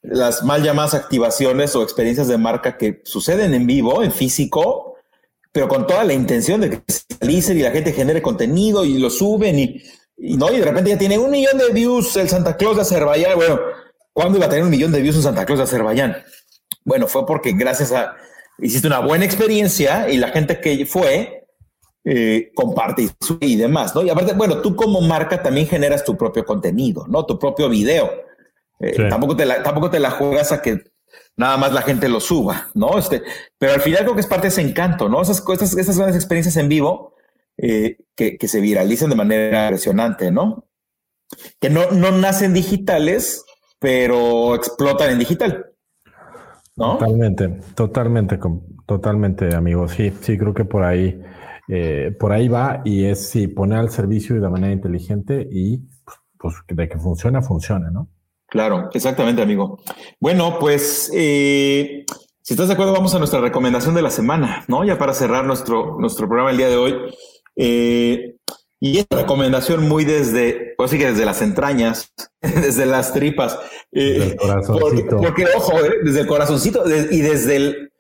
las mal llamadas activaciones o experiencias de marca que suceden en vivo, en físico, pero con toda la intención de que se realicen y la gente genere contenido y lo suben y, no, y de repente ya tiene un millón de views el Santa Claus de Azerbaiyán. Bueno, ¿cuándo iba a tener un millón de views en Santa Claus de Azerbaiyán? Bueno, fue porque gracias a hiciste una buena experiencia y la gente que fue eh, comparte y, demás, ¿no? Y aparte, bueno, tú como marca también generas tu propio contenido, ¿no? Tu propio video. Eh, tampoco, te la, tampoco te la juegas a que nada más la gente lo suba, ¿no? Este, pero al final creo que es parte de ese encanto, ¿no? Esas, esas, esas grandes experiencias en vivo, eh, que, se viralicen de manera impresionante, ¿no? Que no, no nacen digitales, pero explotan en digital. ¿No? Totalmente, totalmente, totalmente, amigo. Sí, sí, creo que por ahí, eh, por ahí va y es sí, poner al servicio de manera inteligente y pues de que funciona, funciona, ¿no? Claro, exactamente, amigo. Bueno, pues eh, si estás de acuerdo, vamos a nuestra recomendación de la semana, ¿no? Ya para cerrar nuestro, nuestro programa el día de hoy. Eh, y es una recomendación muy desde, pues sí que desde las entrañas, desde las tripas. Eh, porque, ojo, eh, desde el corazoncito y desde el,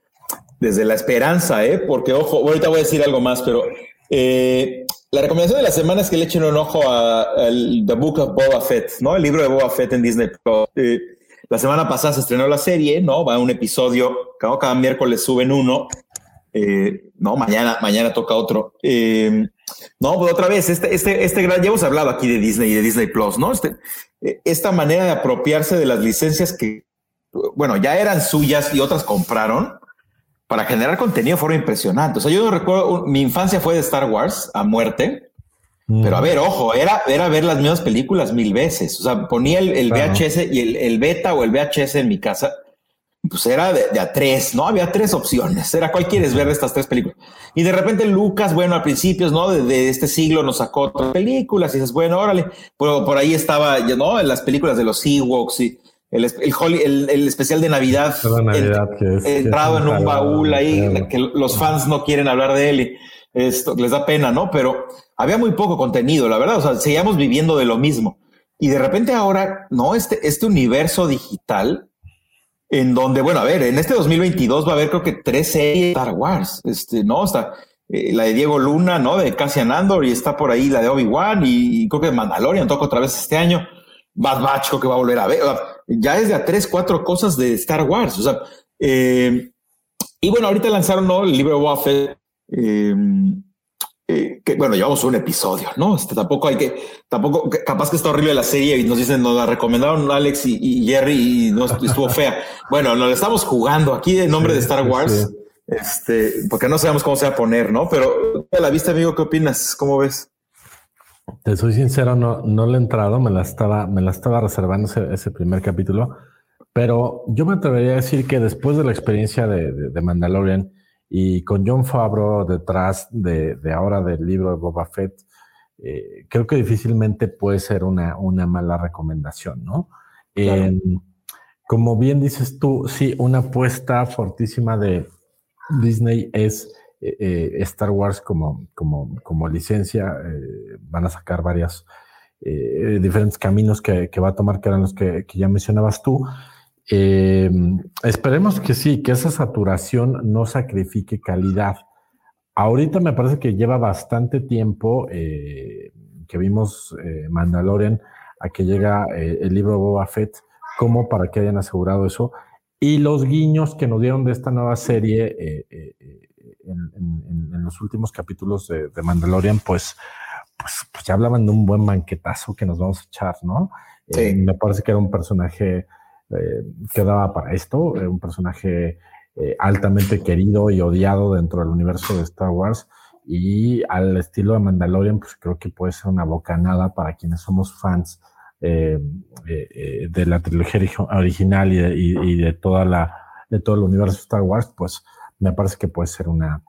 desde la esperanza, ¿eh? Porque, ojo, ahorita voy a decir algo más, pero eh, la recomendación de la semana es que le echen un ojo a, The Book of Boba Fett, ¿no? El libro de Boba Fett en Disney Plus. la semana pasada se estrenó la serie, ¿no? Va un episodio, cada, cada miércoles suben uno. no, mañana, mañana toca otro. No, pues otra vez, este, este, este gran, ya hemos hablado aquí de Disney y de Disney Plus, ¿no? Este, esta manera de apropiarse de las licencias que, bueno, ya eran suyas y otras compraron para generar contenido de forma impresionante. O sea, yo recuerdo, mi infancia fue de Star Wars a muerte, pero a ver, ojo, era, era ver las mismas películas mil veces. O sea, ponía el, VHS y el, el, beta o el VHS en mi casa pues era de, a tres, ¿no? Había tres opciones. Era cuál quieres ver de estas tres películas. Y de repente Lucas, bueno, a principios, ¿no? De, este siglo nos sacó otras películas y dices, bueno, órale. Pero por ahí estaba, ¿no? En las películas de los Ewoks y el, el, el, especial de Navidad, entrado en un baúl ahí, que los fans no quieren hablar de él y esto les da pena, ¿no? Pero había muy poco contenido, la verdad. O sea, seguíamos viviendo de lo mismo. Y de repente ahora, ¿no? Este, este universo digital en donde, bueno, a ver, en este 2022 va a haber creo que tres series de Star Wars, este, ¿no? Está eh, la de Diego Luna, ¿no? De Cassian Andor y está por ahí la de Obi-Wan y, creo que Mandalorian toca otra vez este año. Bad Batch creo que va a volver a ver. ya es de a tres, cuatro cosas de Star Wars. O sea, eh, y bueno, ahorita lanzaron ¿no? el libro de Waffle. Eh, eh, que bueno, llevamos un episodio, ¿no? Este, tampoco hay que, tampoco, capaz que está horrible la serie y nos dicen, nos la recomendaron Alex y, Jerry y no estuvo fea. Bueno, nos la estamos jugando aquí en nombre de Star Wars, este, porque no sabemos cómo se va a poner, ¿no? Pero a la vista, amigo, ¿qué opinas? ¿Cómo ves? Te soy sincero, no, no le he entrado, me la estaba, me la estaba reservando ese, primer capítulo, pero yo me atrevería a decir que después de la experiencia de, de Mandalorian, y con John Favreau detrás de, ahora del libro de Boba Fett, eh, creo que difícilmente puede ser una, una mala recomendación, ¿no? Em, como bien dices tú, sí, una apuesta fortísima de Disney es eh, eh, Star Wars como, como, como licencia. van a sacar varias diferentes caminos que, va a tomar, que eran los que, que ya mencionabas tú. Eh, esperemos que sí, que esa saturación no sacrifique calidad. Ahorita me parece que lleva bastante tiempo eh, que vimos eh, Mandalorian a que llega el libro Boba Fett, como para que hayan asegurado eso. Y los guiños que nos dieron de esta nueva serie en, los últimos capítulos de, Mandalorian, pues, pues, pues, ya hablaban de un buen banquetazo que nos vamos a echar, ¿no? me parece que era un personaje eh, quedaba para esto, eh, un personaje eh, altamente querido y odiado dentro del universo de Star Wars. Y al estilo de Mandalorian, pues creo que puede ser una bocanada para quienes somos fans de la trilogía original y de, toda la, de todo el universo de Star Wars, pues me parece que puede ser una,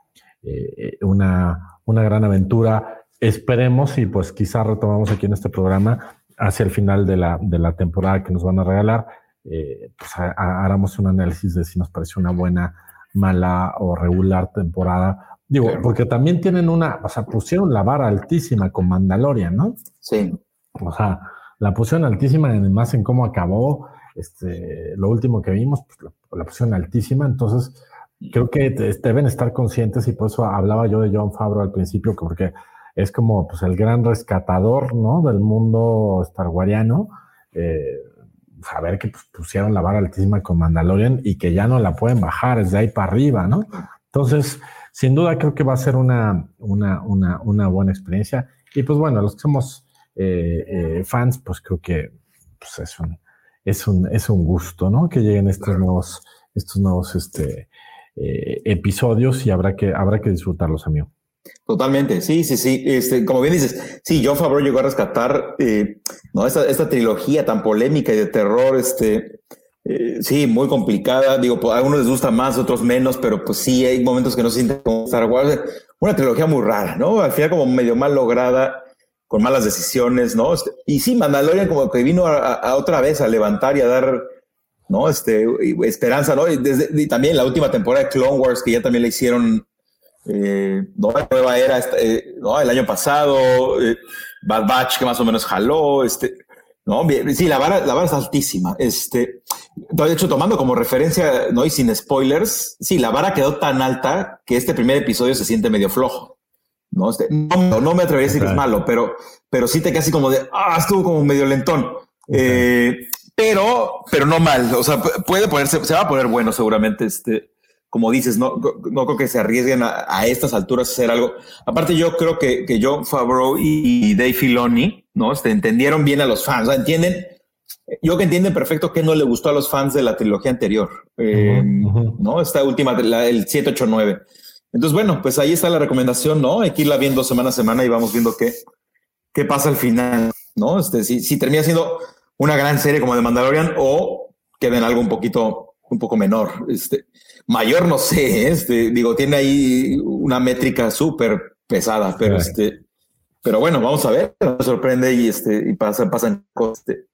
una, una gran aventura. Esperemos y pues quizá retomamos aquí en este programa hacia el final de la, de la temporada que nos van a regalar eh, pues hagamos un análisis de si nos pareció una buena, mala o regular temporada. Digo, porque también tienen una, o sea, pusieron la vara altísima con Mandalorian, ¿no? Sí. O sea, la pusieron altísima además en cómo acabó, este, lo último que vimos, pues la, pusieron altísima, entonces creo que deben estar conscientes y por eso hablaba yo de John Favreau al principio, porque es como pues el gran rescatador, ¿no? Del mundo starwariano. Eh, a ver que pues, pusieron la vara altísima con Mandalorian y que ya no la pueden bajar desde ahí para arriba, ¿no? Entonces, sin duda creo que va a ser una, una, una, una buena experiencia. Y pues bueno, los que somos eh, eh, fans, pues creo que pues, es, un, es, un, es un gusto, ¿no? Que lleguen estos nuevos, estos nuevos este, eh, episodios y habrá que, habrá que disfrutarlos, amigo. Totalmente, sí, sí, sí. Este, como bien dices, sí, John Favreau llegó a rescatar eh, ¿no? esta, esta, trilogía tan polémica y de terror, este, eh, sí, muy complicada. Digo, pues, a algunos les gusta más, otros menos, pero pues sí, hay momentos que no se sienten como Star Wars. Una trilogía muy rara, ¿no? Al final como medio mal lograda, con malas decisiones, ¿no? Este, y sí, Mandalorian como que vino a, otra vez a levantar y a dar, ¿no? Este, esperanza, ¿no? Y, desde, también la última temporada de Clone Wars, que ya también le hicieron, eh, ¿no? La nueva era, este, ¿no? El año pasado, eh, Bad Batch, que más o menos jaló, este, no, sí, la vara, la vara es altísima. Este, de hecho, tomando como referencia, no y sin spoilers, sí, la vara quedó tan alta que este primer episodio se siente medio flojo. No, este, no, no, me atrevería a decir que es malo, pero, pero sí te queda así como de, ah, estuvo como medio lentón. Eh, pero, pero no mal. O sea, puede ponerse, se va a poner bueno seguramente. Este, como dices, no, no creo que se arriesguen a, estas alturas a hacer algo. Aparte, yo creo que, que John Favreau y Dave Filoni, ¿no? Este, entendieron bien a los fans, o sea, entienden, yo que entienden perfecto que no le gustó a los fans de la trilogía anterior, eh, ¿no? Esta última, la, el 789. Entonces, bueno, pues ahí está la recomendación, ¿no? Hay que irla viendo semana a semana y vamos viendo qué, qué pasa al final, ¿no? Este, si, si termina siendo una gran serie como de Mandalorian o queda en algo un poquito, un poco menor. Este, mayor no sé, ¿eh? este, digo, tiene ahí una métrica súper pesada, pero este, pero bueno, vamos a ver, me sorprende y este, y pasan, pasan cosas este,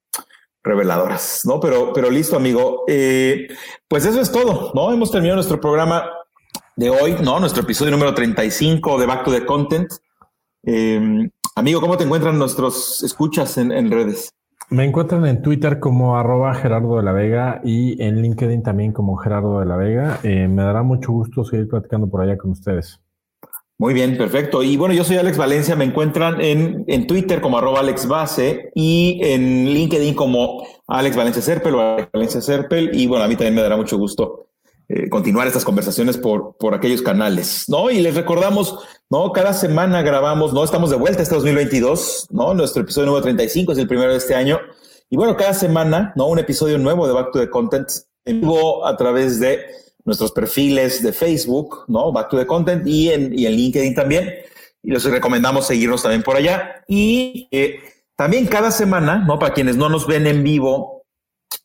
reveladoras, ¿no? Pero, pero listo, amigo. Eh, pues eso es todo, ¿no? Hemos terminado nuestro programa de hoy, ¿no? Nuestro episodio número 35 de Back to the Content. Eh, amigo, ¿cómo te encuentran nuestros escuchas en redes? Me encuentran en Twitter como arroba Gerardo de la Vega y en LinkedIn también como Gerardo de la Vega. Eh, me dará mucho gusto seguir platicando por allá con ustedes. Muy bien, perfecto. Y bueno, yo soy Alex Valencia, me encuentran en, en Twitter como arroba Alex Base y en LinkedIn como Alex Valencia Serpel o Alex Valencia Serpel. Y bueno, a mí también me dará mucho gusto eh, continuar estas conversaciones por, por aquellos canales, ¿no? Y les recordamos, ¿no? Cada semana grabamos, ¿no? Estamos de vuelta este 2022, ¿no? Nuestro episodio número 35 es el primero de este año. Y bueno, cada semana, ¿no? Un episodio nuevo de Back to the Content en vivo a través de nuestros perfiles de Facebook, ¿no? Back to the Content y en, y en LinkedIn también. Y les recomendamos seguirnos también por allá. Y eh, también cada semana, ¿no? Para quienes no nos ven en vivo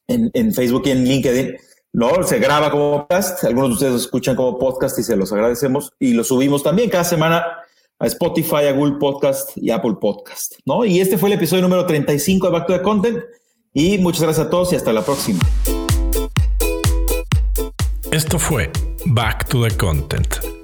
en, en Facebook y en LinkedIn, ¿no? Se graba como podcast, algunos de ustedes lo escuchan como podcast y se los agradecemos y lo subimos también cada semana a Spotify, a Google Podcast y Apple Podcast, ¿no? Y este fue el episodio número 35 de Back to the Content y muchas gracias a todos y hasta la próxima. Esto fue Back to the Content.